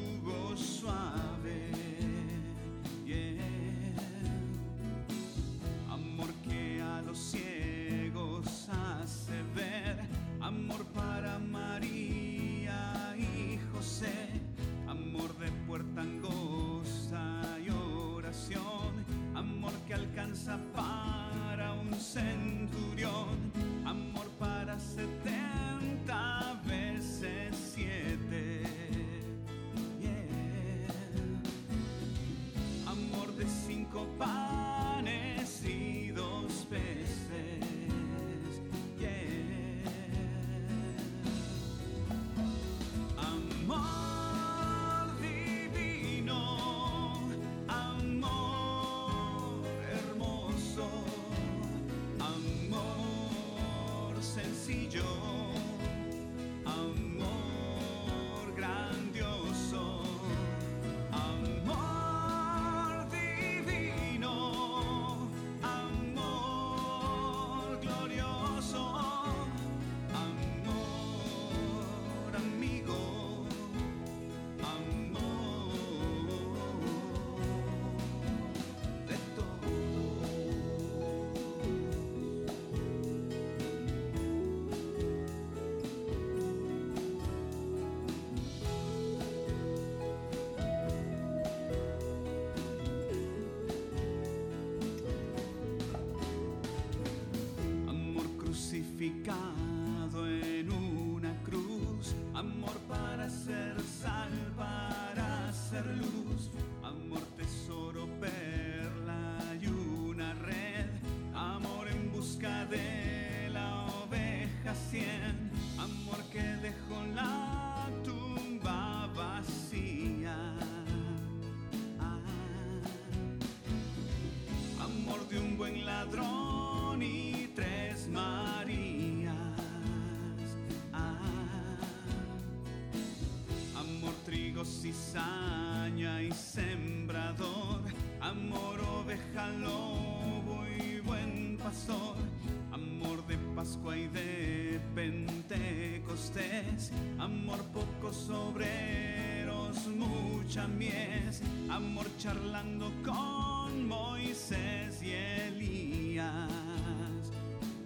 los obreros, mucha mies, amor charlando con Moisés y Elías.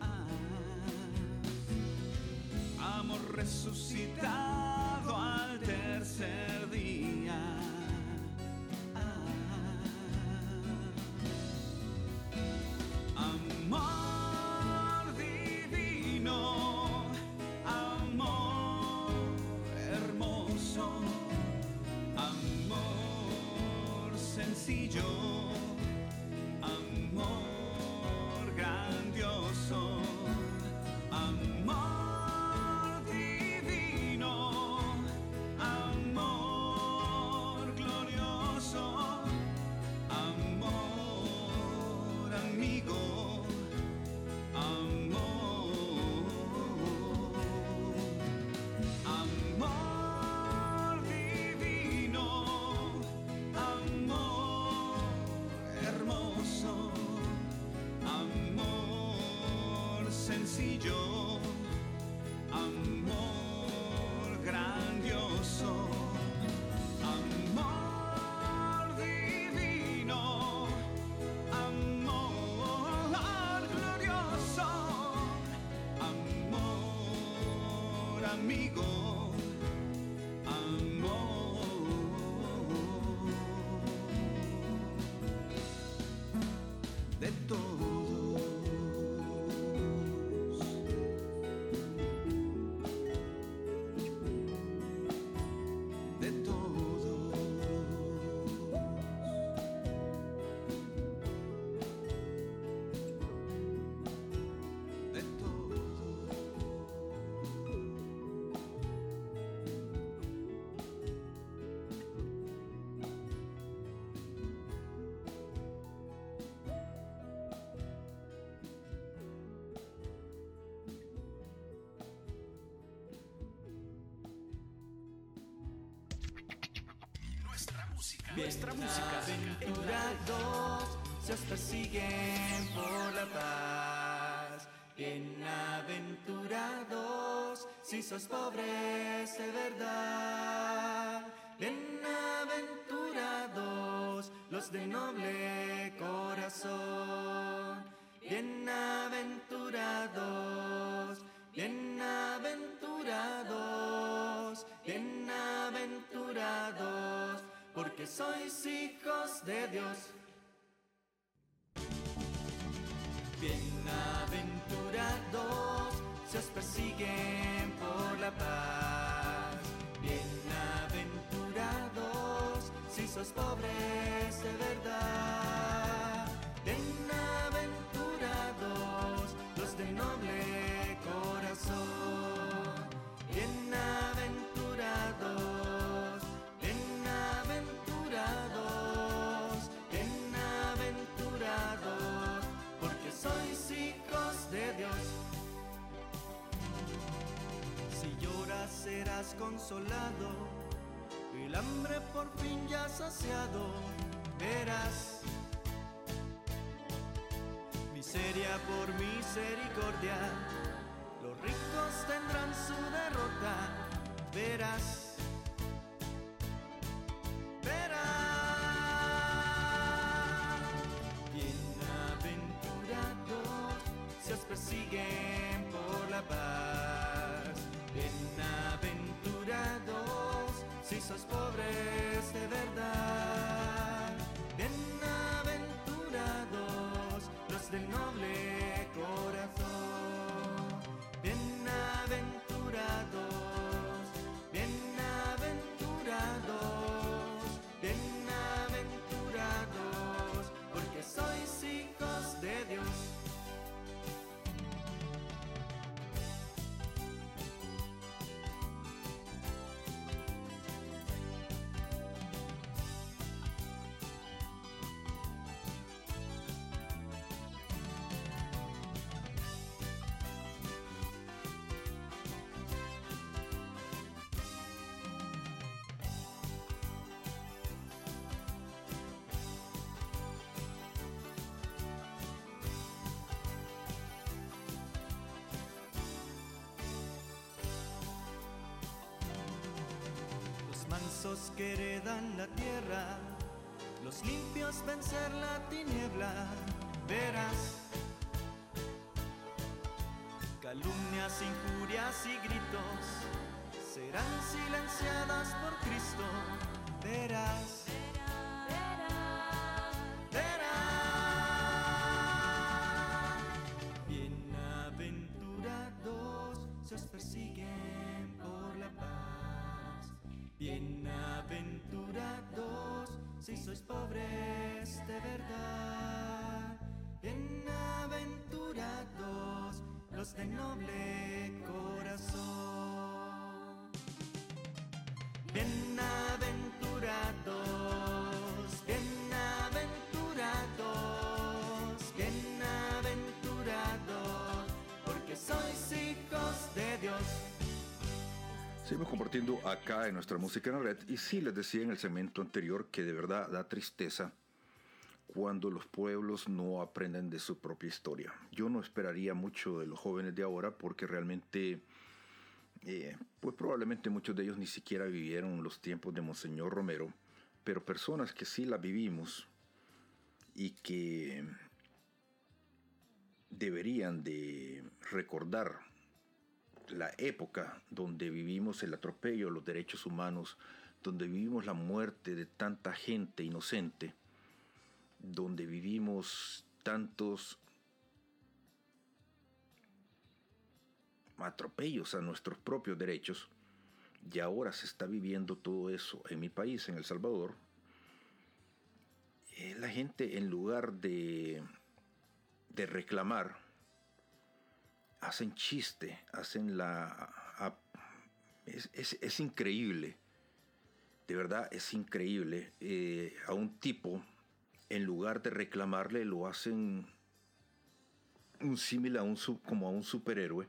Ah, amor resucitado al tercer día. Nuestra música. Ah, Bienaventurados se os persiguen por la paz. Bienaventurados si sos pobres de verdad. Bienaventurados los de noble de Dios. desconsolado el hambre por fin ya saciado, verás. Miseria por misericordia, los ricos tendrán su derrota, verás. persiguen. Mansos que heredan la tierra, los limpios vencer la tiniebla, verás. Calumnias, injurias y gritos serán silenciadas por Cristo. Verás. Noble corazón. Bienaventurados, bienaventurados, bienaventurados, porque sois hijos de Dios. Seguimos compartiendo acá en nuestra música en la red y sí les decía en el segmento anterior que de verdad da tristeza cuando los pueblos no aprenden de su propia historia. Yo no esperaría mucho de los jóvenes de ahora porque realmente, eh, pues probablemente muchos de ellos ni siquiera vivieron los tiempos de Monseñor Romero, pero personas que sí la vivimos y que deberían de recordar la época donde vivimos el atropello a los derechos humanos, donde vivimos la muerte de tanta gente inocente, donde vivimos tantos atropellos a nuestros propios derechos, y ahora se está viviendo todo eso en mi país, en El Salvador, eh, la gente en lugar de, de reclamar, hacen chiste, hacen la... es- es increíble, de verdad es increíble. eh, a un tipo, en lugar de reclamarle, lo hacen un símil a un, su- como a un superhéroe.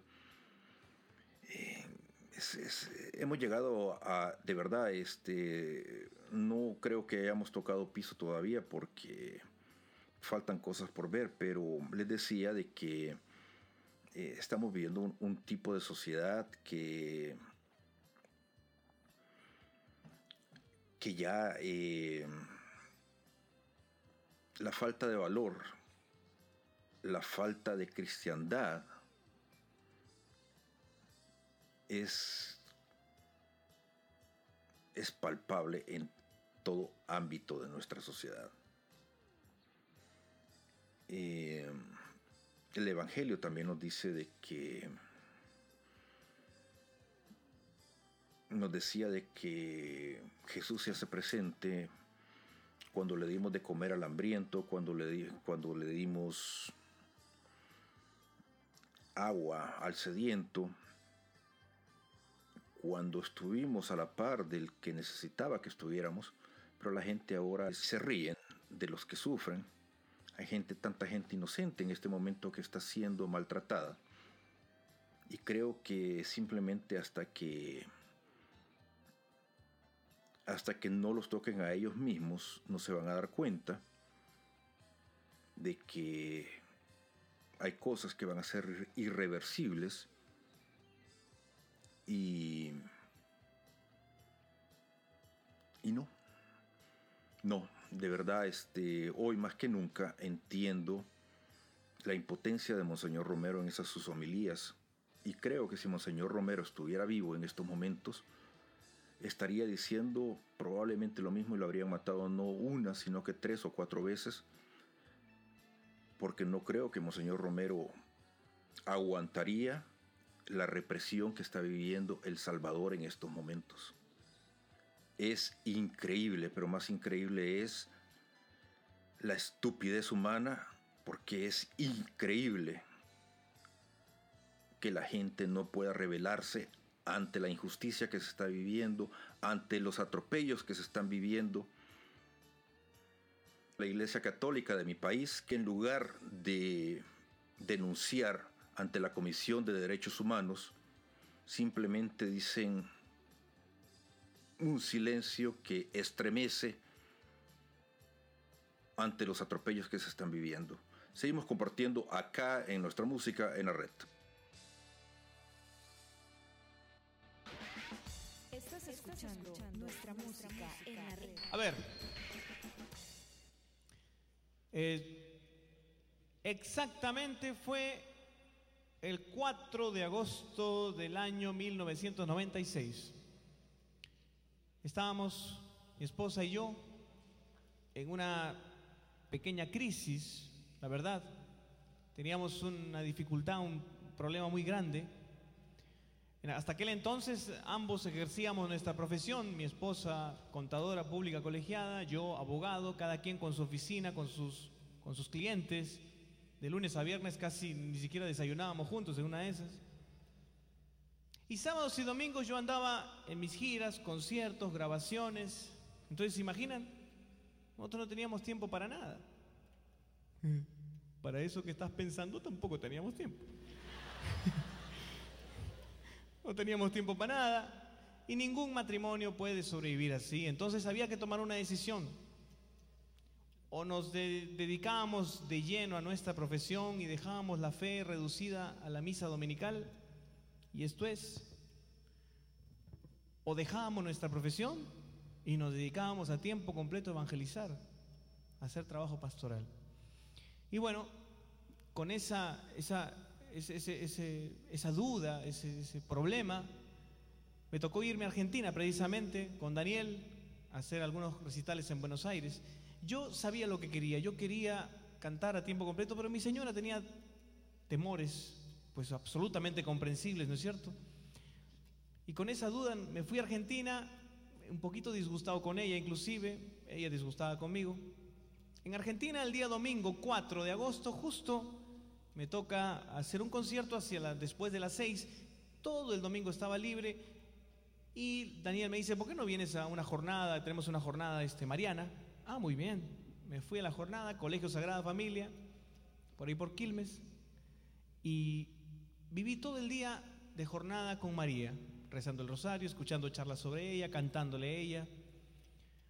Eh, hemos llegado a, de verdad, este, no creo que hayamos tocado piso todavía porque faltan cosas por ver, pero les decía de que eh, estamos viviendo un, un tipo de sociedad que, que ya eh, la falta de valor, la falta de cristiandad es, es palpable en todo ámbito de nuestra sociedad. Eh, el Evangelio también nos dice de que nos decía de que Jesús se hace presente cuando le dimos de comer al hambriento, cuando le, cuando le dimos agua al sediento, cuando estuvimos a la par del que necesitaba que estuviéramos, pero la gente ahora se ríen de los que sufren. Hay gente, tanta gente inocente en este momento que está siendo maltratada. Y creo que simplemente hasta que hasta que no los toquen a ellos mismos, no se van a dar cuenta de que hay cosas que van a ser irreversibles y y no. No de verdad este hoy más que nunca entiendo la impotencia de monseñor Romero en esas sus homilías. Y creo que si monseñor Romero estuviera vivo en estos momentos estaría diciendo probablemente lo mismo y lo habrían matado no una sino que tres o cuatro veces porque no creo que monseñor Romero aguantaría la represión que está viviendo El Salvador en estos momentos. Es increíble, pero más increíble es la estupidez humana, porque es increíble que la gente no pueda rebelarse ante la injusticia que se está viviendo, ante los atropellos que se están viviendo. La Iglesia Católica de mi país, que en lugar de denunciar ante la Comisión de Derechos Humanos, simplemente dicen un silencio que estremece ante los atropellos que se están viviendo. Seguimos compartiendo acá en nuestra música en la red. Escuchando nuestra música A ver. Eh, exactamente fue el 4 de agosto del año 1996. Estábamos, mi esposa y yo, en una pequeña crisis, la verdad. Teníamos una dificultad, un problema muy grande. Hasta aquel entonces ambos ejercíamos nuestra profesión, mi esposa contadora pública colegiada, yo abogado, cada quien con su oficina, con sus, con sus clientes. De lunes a viernes casi ni siquiera desayunábamos juntos en una de esas. Y sábados y domingos yo andaba en mis giras, conciertos, grabaciones. Entonces, ¿se imaginan? Nosotros no teníamos tiempo para nada. Para eso que estás pensando tampoco teníamos tiempo. No teníamos tiempo para nada y ningún matrimonio puede sobrevivir así. Entonces había que tomar una decisión. O nos dedicábamos de lleno a nuestra profesión y dejábamos la fe reducida a la misa dominical. Y esto es, o dejábamos nuestra profesión y nos dedicábamos a tiempo completo a evangelizar, a hacer trabajo pastoral. Y bueno, con esa, esa, esa duda, ese, problema, me tocó irme a Argentina precisamente con Daniel a hacer algunos recitales en Buenos Aires. Yo sabía lo que quería, yo quería cantar a tiempo completo, pero mi señora tenía temores, pues absolutamente comprensibles, ¿no es cierto? Y con esa duda me fui a Argentina, un poquito disgustado con ella inclusive, ella disgustada conmigo. En Argentina el día domingo 4 de agosto justo me toca hacer un concierto hacia después de las 6, todo el domingo estaba libre y Daniel me dice, ¿por qué no vienes a una jornada? Tenemos una jornada este, mariana. Ah, muy bien. Me fui a la jornada, Colegio Sagrada Familia, por ahí por Quilmes, y viví todo el día de jornada con María, rezando el rosario, escuchando charlas sobre ella, cantándole a ella.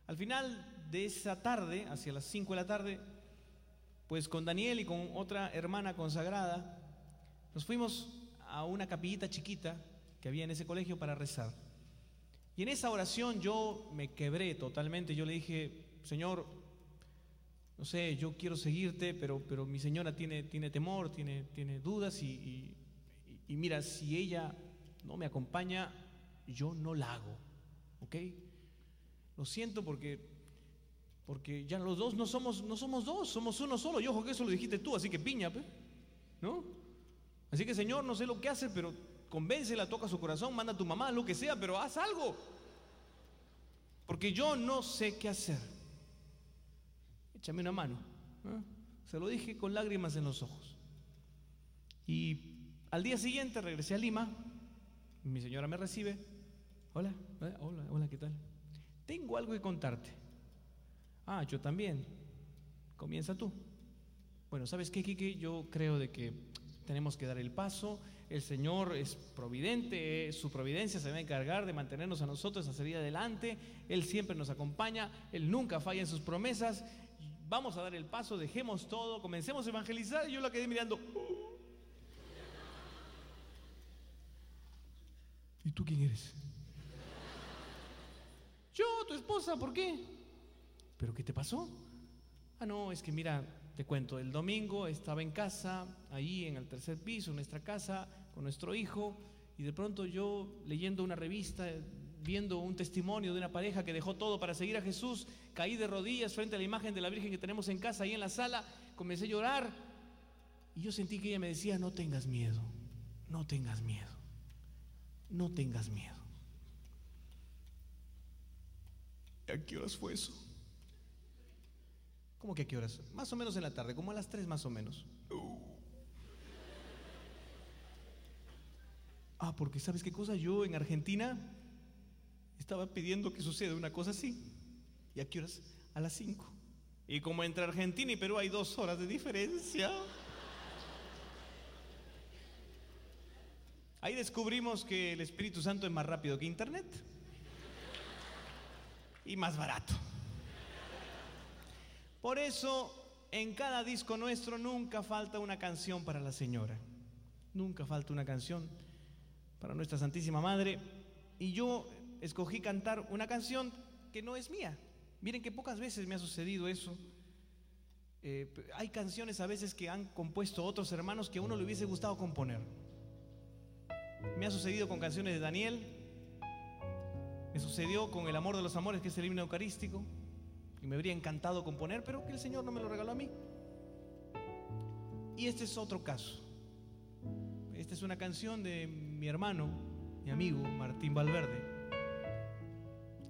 Al final de esa tarde, hacia las 5 de la tarde, pues con Daniel y con otra hermana consagrada, nos fuimos a una capillita chiquita que había en ese colegio para rezar. Y en esa oración yo me quebré totalmente. Yo le dije, Señor, no sé, yo quiero seguirte, pero, pero mi señora tiene, tiene temor, tiene, tiene dudas y, y mira, si ella no me acompaña, yo no la hago. ¿Ok? Lo siento porque, porque ya los dos no somos, no somos dos, somos uno solo. Y ojo que eso lo dijiste tú, así que piña, ¿no? Así que Señor, no sé lo que hace, pero convéncela, toca su corazón, manda a tu mamá, lo que sea, pero haz algo. Porque yo no sé qué hacer. Échame una mano. Se lo dije con lágrimas en los ojos. Y al día siguiente regresé a Lima. Mi señora me recibe. Hola, hola, hola, ¿qué tal? Tengo algo que contarte. Ah, yo también. Comienza tú. Bueno, ¿sabes qué, Kiki? Yo creo de que tenemos que dar el paso. El Señor es providente, su providencia se va a encargar de mantenernos a nosotros a salir adelante. Él siempre nos acompaña, Él nunca falla en sus promesas. Vamos a dar el paso, dejemos todo, comencemos a evangelizar. Y yo la quedé mirando. ¿Y tú quién eres? Yo, tu esposa, ¿por qué? ¿Pero qué te pasó? Ah, no, es que mira, te cuento, el domingo estaba en casa, ahí en el tercer piso, en nuestra casa, con nuestro hijo, y de pronto yo leyendo una revista, viendo un testimonio de una pareja que dejó todo para seguir a Jesús, caí de rodillas frente a la imagen de la Virgen que tenemos en casa, ahí en la sala, comencé a llorar, y yo sentí que ella me decía, no tengas miedo, no tengas miedo, no tengas miedo. ¿A qué horas fue eso? ¿Cómo que a qué horas? Más o menos en la tarde, como a las 3 más o menos. Ah, porque ¿sabes qué cosa? Yo en Argentina estaba pidiendo que suceda una cosa así. ¿Y a qué horas? A las 5. Y como entre Argentina y Perú hay dos horas de diferencia. Ahí descubrimos que el Espíritu Santo es más rápido que Internet y más barato. Por eso, en cada disco nuestro nunca falta una canción para la señora. Nunca falta una canción para nuestra Santísima Madre. Y yo escogí cantar una canción que no es mía. Miren que pocas veces me ha sucedido eso. Eh, hay canciones a veces que han compuesto otros hermanos que a uno le hubiese gustado componer. Me ha sucedido con canciones de Daniel, me sucedió con El amor de los amores, que es el himno eucarístico, y me habría encantado componer, pero que el Señor no me lo regaló a mí. Y este es otro caso. Esta es una canción de mi hermano, mi amigo Martín Valverde,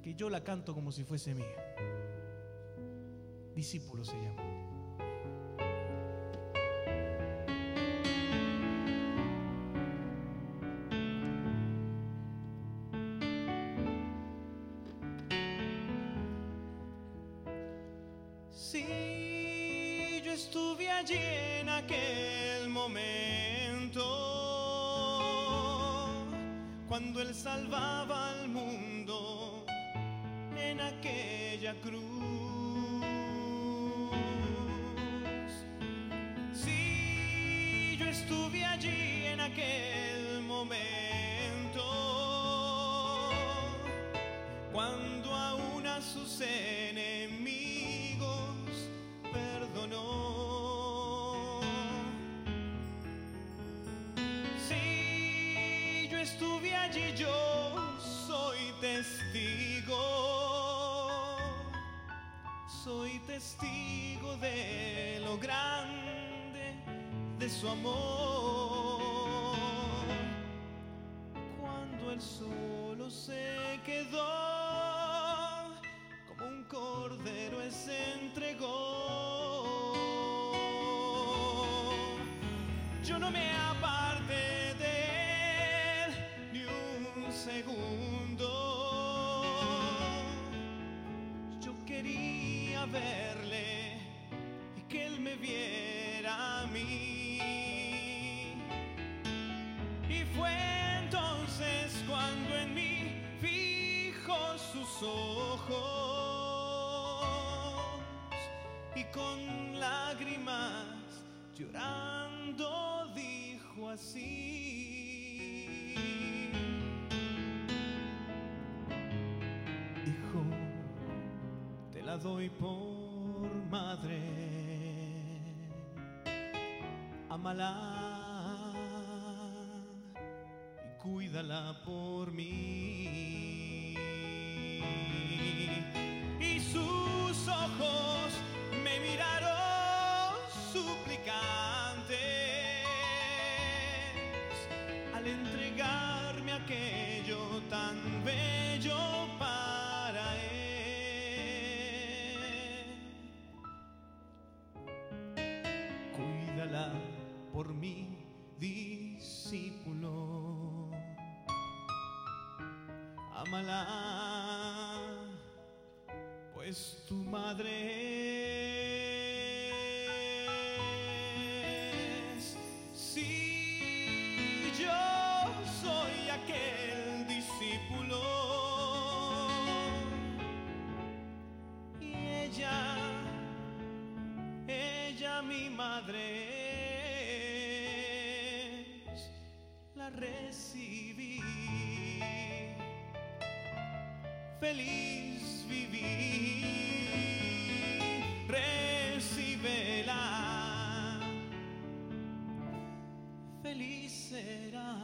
que yo la canto como si fuese mía. Discípulo se llama. Cuando Él salvaba al mundo en aquella cruz. Si yo estuve allí en aquel momento, cuando aún a testigo de lo grande de su amor. Cuando él solo se quedó como un cordero se entregó. Yo no me ojos y con lágrimas llorando dijo así. Hijo, te la doy por madre. Amala y cuídala por Pues tu madre es. Si yo soy aquel discípulo y ella, ella mi madre la recibí. Feliz viví, recíbela. Feliz serás.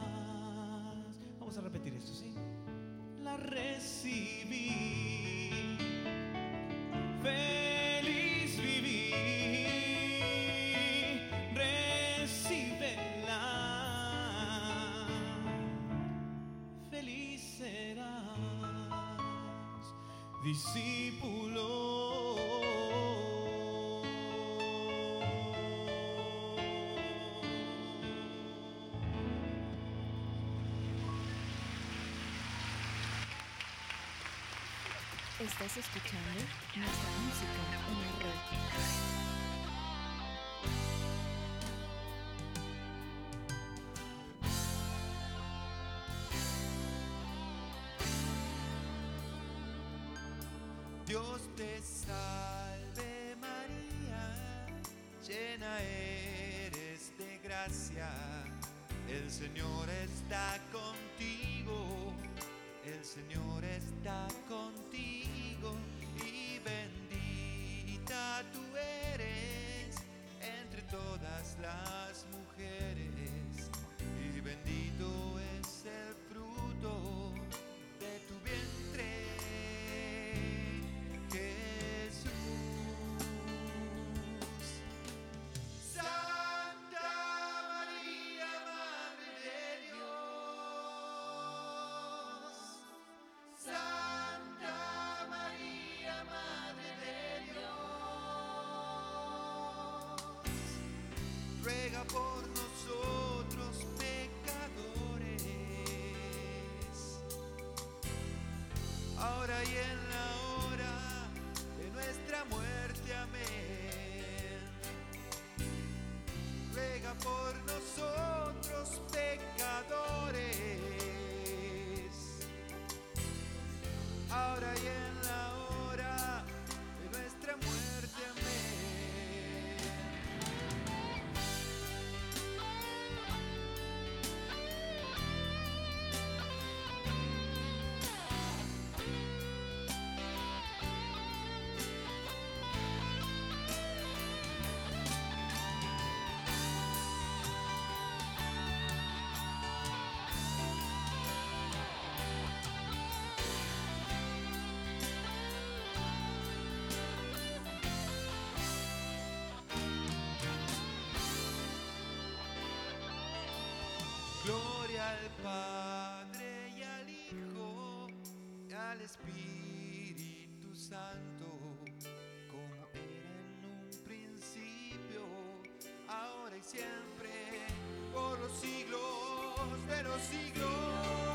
Vamos a repetir esto, ¿sí? La recibí. Discípulo. Estás escuchando nuestra música en la red. Por nosotros pecadores, ahora y en Gloria al Padre y al Hijo y al Espíritu Santo, como era en un principio, ahora y siempre, por los siglos de los siglos.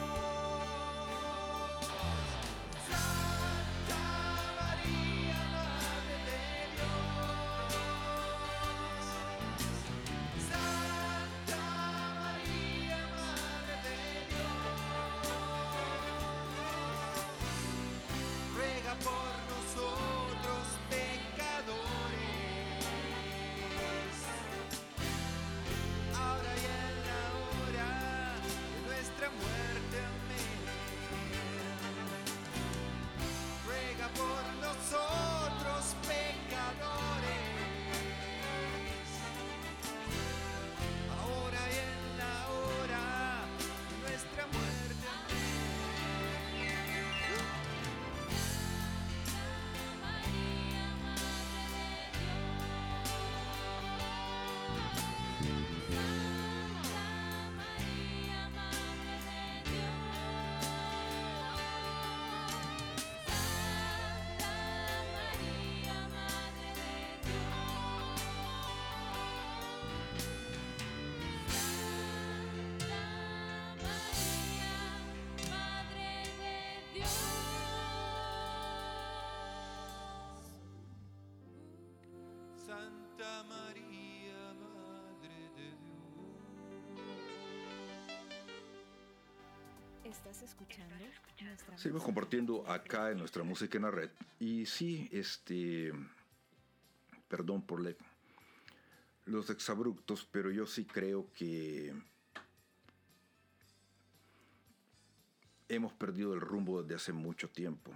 Estás escuchando nuestra Seguimos compartiendo acá en nuestra música en la red. Y sí, este. Perdón por le- los exabruptos, pero yo sí creo que hemos perdido el rumbo desde hace mucho tiempo.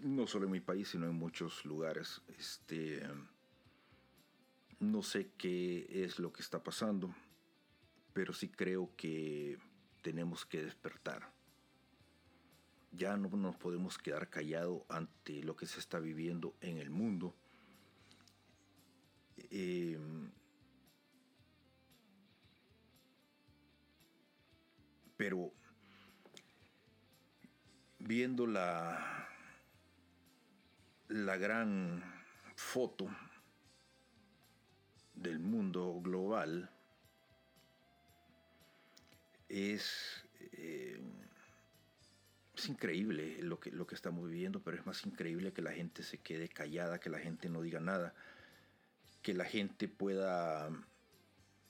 No solo en mi país, sino en muchos lugares. Este. No sé qué es lo que está pasando, pero sí creo que tenemos que despertar ya no nos podemos quedar callados ante lo que se está viviendo en el mundo. Eh, pero viendo la, la gran foto del mundo global, es... eh, es increíble lo que, lo que estamos viviendo, pero es más increíble que la gente se quede callada, que la gente no diga nada, que la gente pueda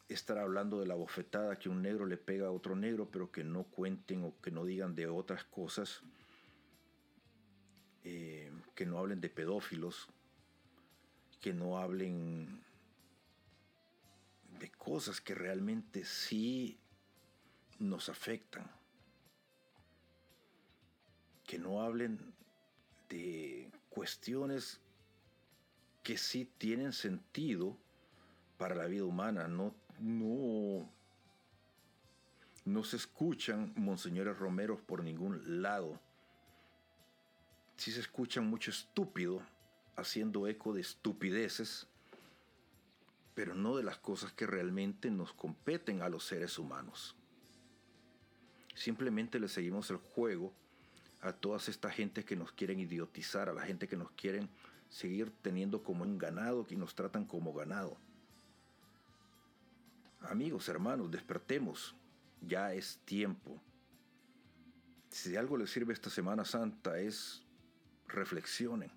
estar hablando de la bofetada que un negro le pega a otro negro, pero que no cuenten o que no digan de otras cosas, eh, que no hablen de pedófilos, que no hablen de cosas que realmente sí nos afectan que no hablen de cuestiones que sí tienen sentido para la vida humana. No, no, no se escuchan monseñores romeros por ningún lado. Sí se escuchan mucho estúpido haciendo eco de estupideces, pero no de las cosas que realmente nos competen a los seres humanos. Simplemente le seguimos el juego a todas esta gente que nos quieren idiotizar, a la gente que nos quieren seguir teniendo como un ganado, que nos tratan como ganado. Amigos, hermanos, despertemos. Ya es tiempo. Si algo les sirve esta Semana Santa es reflexionen.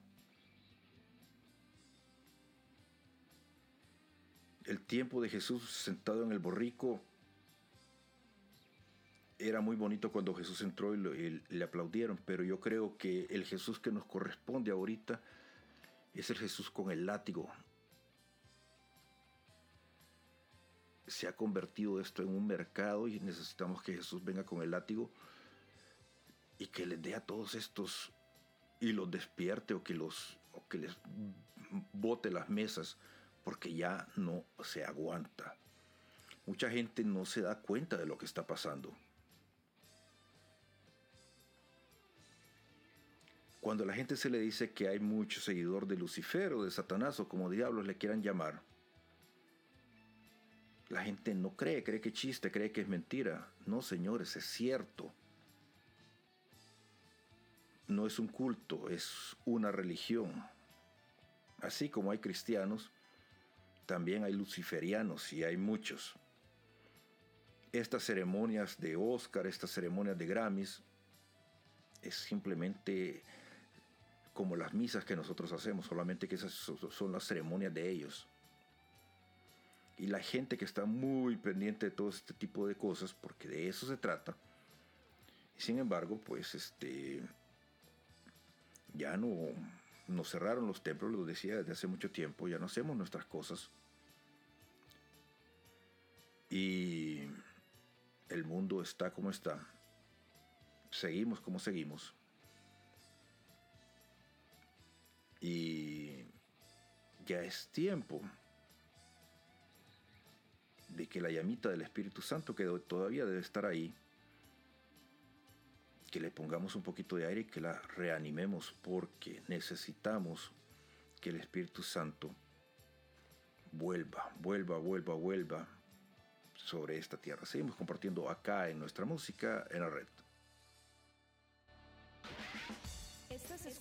El tiempo de Jesús sentado en el borrico era muy bonito cuando Jesús entró y, le aplaudieron, pero yo creo que el Jesús que nos corresponde ahorita es el Jesús con el látigo. Se ha convertido esto en un mercado y necesitamos que Jesús venga con el látigo y que les dé a todos estos y los despierte o que los o que les bote las mesas porque ya no se aguanta. Mucha gente no se da cuenta de lo que está pasando. Cuando a la gente se le dice que hay mucho seguidor de Lucifer o de Satanás o como diablos le quieran llamar, la gente no cree, cree que es chiste, cree que es mentira. No, señores, es cierto no es un culto, es una religión. Así como hay cristianos, también hay luciferianos y hay muchos. Estas ceremonias de Oscar, estas ceremonias de Grammys, es simplemente como las misas que nosotros hacemos, solamente que esas son las ceremonias de ellos. Y la gente que está muy pendiente de todo este tipo de cosas, porque de eso se trata, sin embargo, pues este, ya no nos cerraron los templos, lo decía desde hace mucho tiempo, ya no hacemos nuestras cosas. Y el mundo está como está. Seguimos como seguimos. Y ya es tiempo de que la llamita del Espíritu Santo, que todavía debe estar ahí, que le pongamos un poquito de aire y que la reanimemos porque necesitamos que el Espíritu Santo vuelva, vuelva, vuelva, vuelva sobre esta tierra. Seguimos compartiendo acá en nuestra música en la red.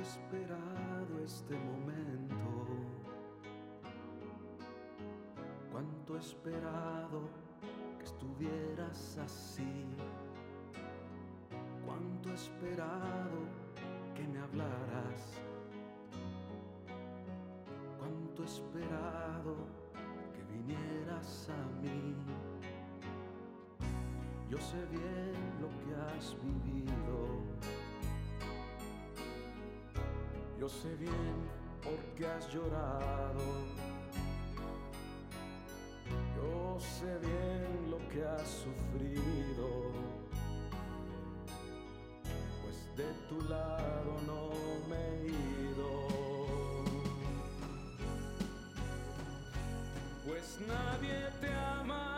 Esperado este momento, cuánto esperado que estuvieras así, cuánto esperado que me hablaras, cuánto esperado que vinieras a mí. Yo sé bien lo que has vivido yo sé bien por qué has llorado. Yo sé bien lo que has sufrido. Pues de tu lado no me he ido. Pues nadie te ama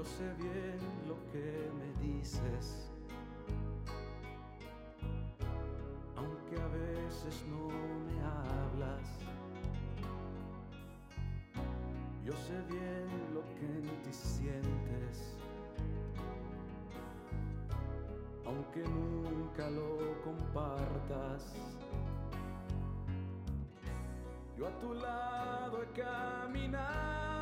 Yo sé bien lo que me dices, aunque a veces no me hablas. Yo sé bien lo que en ti sientes, aunque nunca lo compartas. Yo a tu lado he caminado,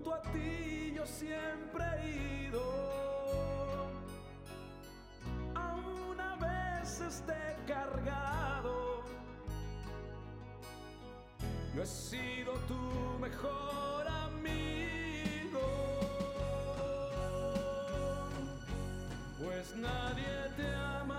junto a ti yo siempre he ido. Aún a veces te he cargado. Yo he sido tu mejor amigo. Pues nadie te ama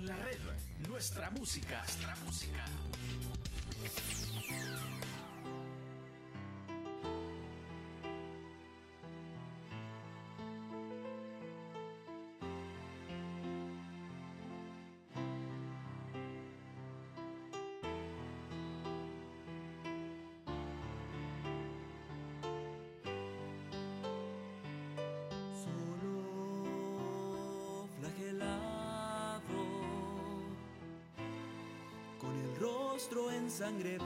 En la red, nuestra música. Nuestra música. Sangre va,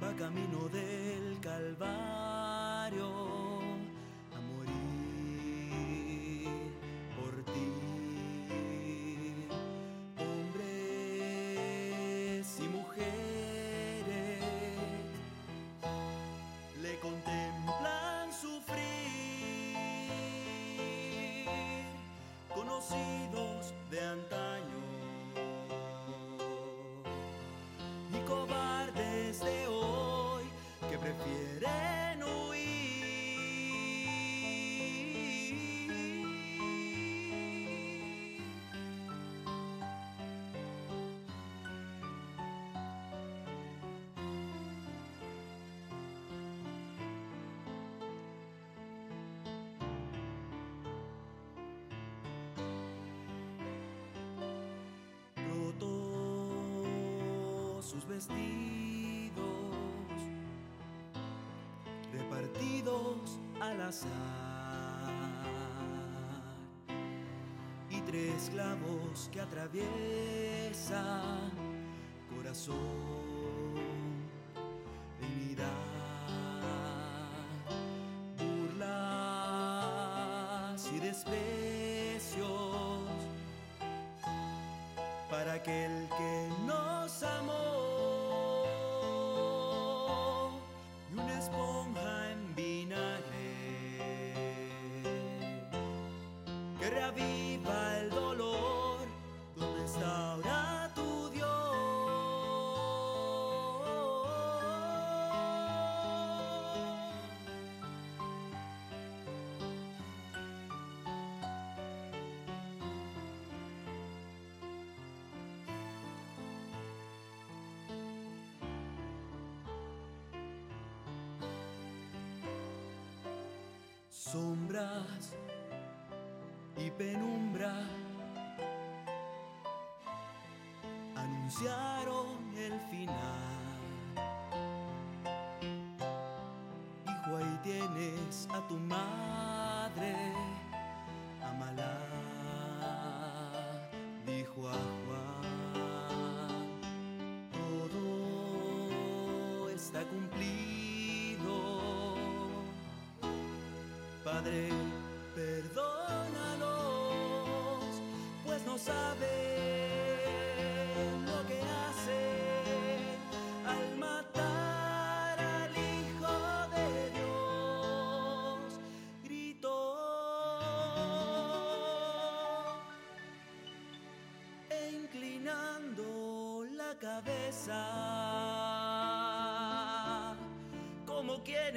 va camino del Calvario a morir por ti. Hombres y mujeres le contemplan sufrir, conocidos de antaño prefieren huir. Rotos sus vestidos, y tres clavos que atraviesan corazón, dignidad, burlas y desprecios para aquel que nos amó. Sombras y penumbra anunciaron el final. Hijo, ahí tienes a tu madre, amala, dijo a Juan. Todo está cumplido. Padre, perdónalos, pues no saben lo que hacen al matar al Hijo de Dios. Gritó e inclinando la cabeza, como quien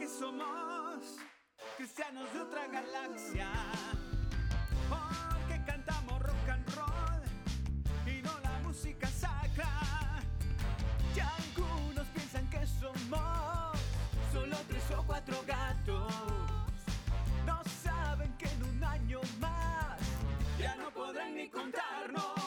Que somos cristianos de otra galaxia. Porque cantamos rock and roll y no la música sacra. Y algunos piensan que somos solo tres o cuatro gatos. No saben que en un año más ya no podrán ni contarnos.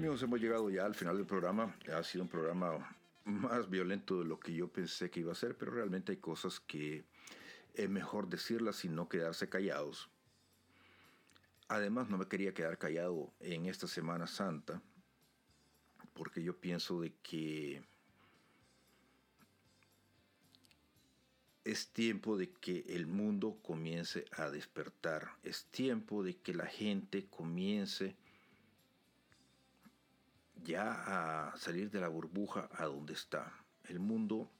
Amigos, hemos llegado ya al final del programa. Ha sido un programa más violento de lo que yo pensé que iba a ser, pero realmente hay cosas que es mejor decirlas y no quedarse callados. Además, no me quería quedar callado en esta Semana Santa, porque yo pienso de que es tiempo de que el mundo comience a despertar, es tiempo de que la gente comience ya a salir de la burbuja a donde está. El mundo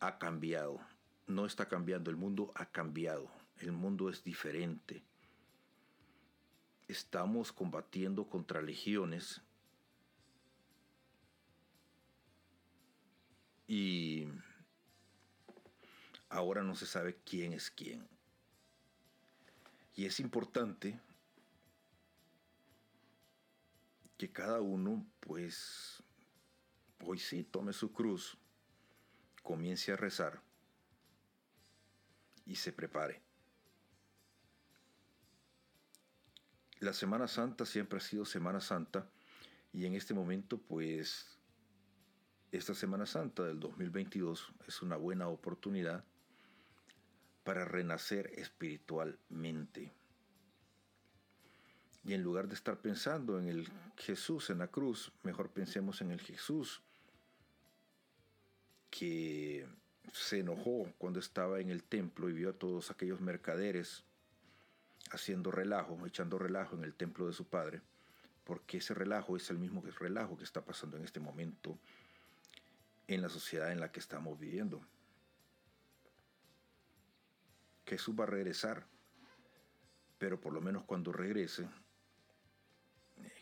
ha cambiado, no está cambiando, el mundo ha cambiado, el mundo es diferente. Estamos combatiendo contra legiones y ahora no se sabe quién es quién. Y es importante que cada uno, pues, hoy sí tome su cruz, comience a rezar y se prepare. La Semana Santa siempre ha sido Semana Santa y en este momento, pues, esta Semana Santa del 2022 es una buena oportunidad para renacer espiritualmente. Y en lugar de estar pensando en el Jesús en la cruz, mejor pensemos en el Jesús que se enojó cuando estaba en el templo y vio a todos aquellos mercaderes haciendo relajo, echando relajo en el templo de su padre, porque ese relajo es el mismo relajo que está pasando en este momento en la sociedad en la que estamos viviendo. Jesús va a regresar, pero por lo menos cuando regrese,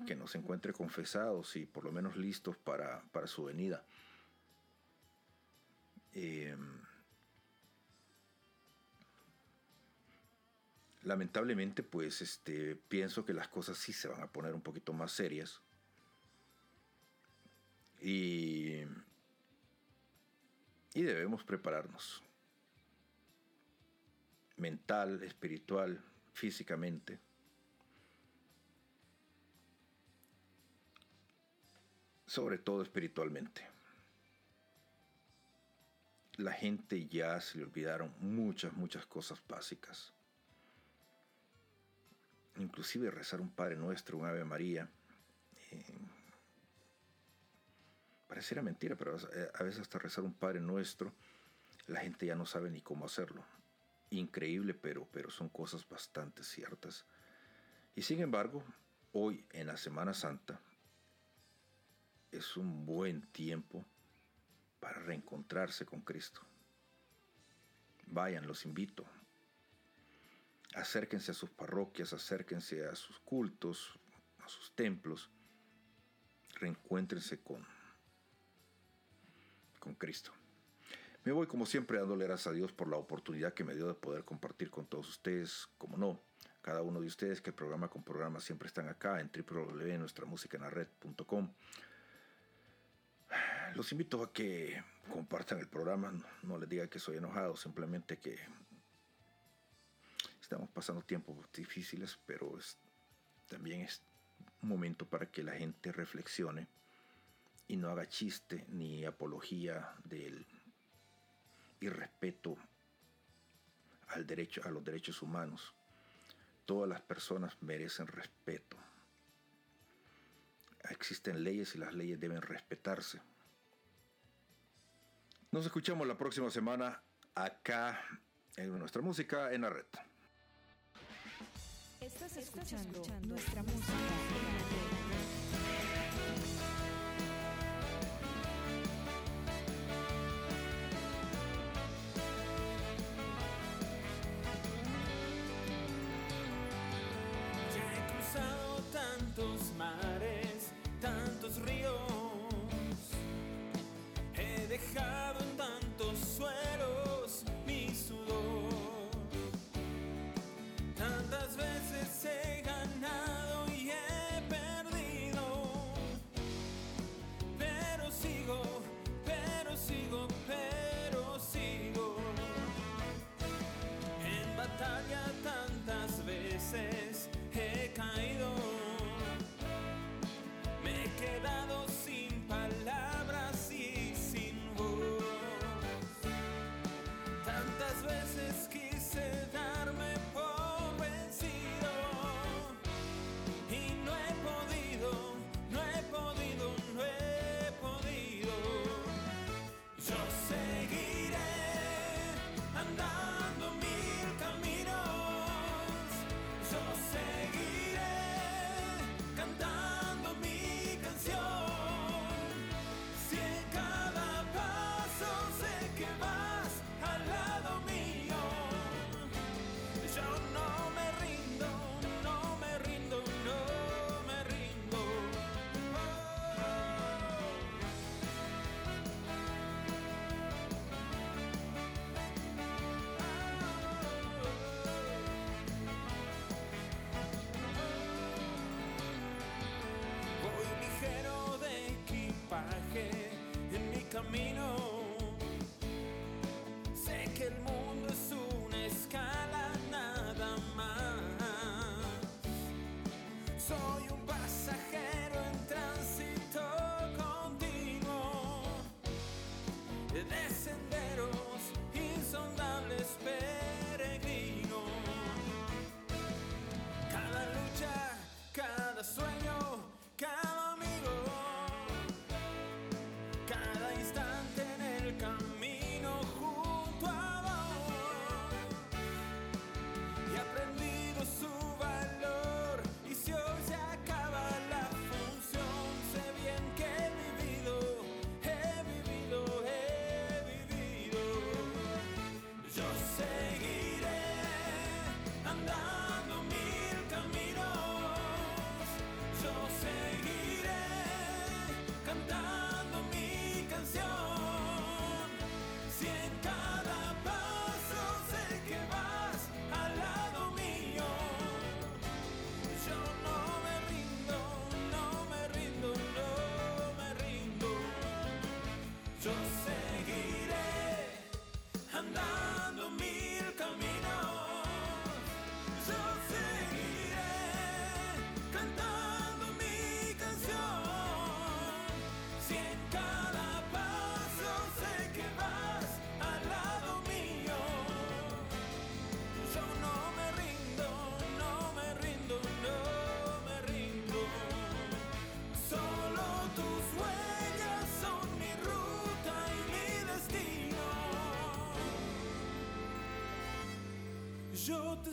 que nos encuentre confesados y por lo menos listos para, para su venida. Eh, lamentablemente, pues este, pienso que las cosas sí se van a poner un poquito más serias. Y, y debemos prepararnos mental, espiritual, físicamente. Sobre todo espiritualmente. La gente ya se le olvidaron muchas, muchas cosas básicas. Inclusive rezar un Padre Nuestro, un Ave María. Eh, pareciera mentira, pero a veces hasta rezar un Padre Nuestro, la gente ya no sabe ni cómo hacerlo increíble, pero, pero son cosas bastante ciertas. Y sin embargo, hoy en la Semana Santa es un buen tiempo para reencontrarse con Cristo. Vayan, los invito. Acérquense a sus parroquias, acérquense a sus cultos, a sus templos. Reencuéntrense con, con Cristo. Me voy como siempre dándole gracias a Dios por la oportunidad que me dio de poder compartir con todos ustedes, como no, cada uno de ustedes que programa con programa siempre están acá en www.nuestramusicanarred.com. Los invito a que compartan el programa, no les diga que soy enojado, simplemente que estamos pasando tiempos difíciles, pero también es un momento para que la gente reflexione y no haga chiste ni apología del y respeto al derecho, a los derechos humanos. Todas las personas merecen respeto. Existen leyes y las leyes deben respetarse. Nos escuchamos la próxima semana acá en nuestra música en la red. tanya-tanya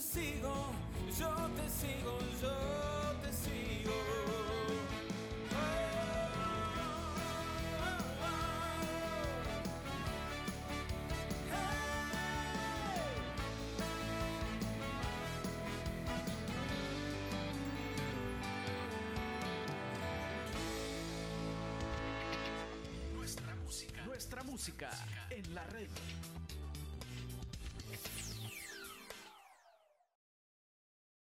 sigo, yo te sigo, yo te sigo. Nuestra música, Nuestra música en la red.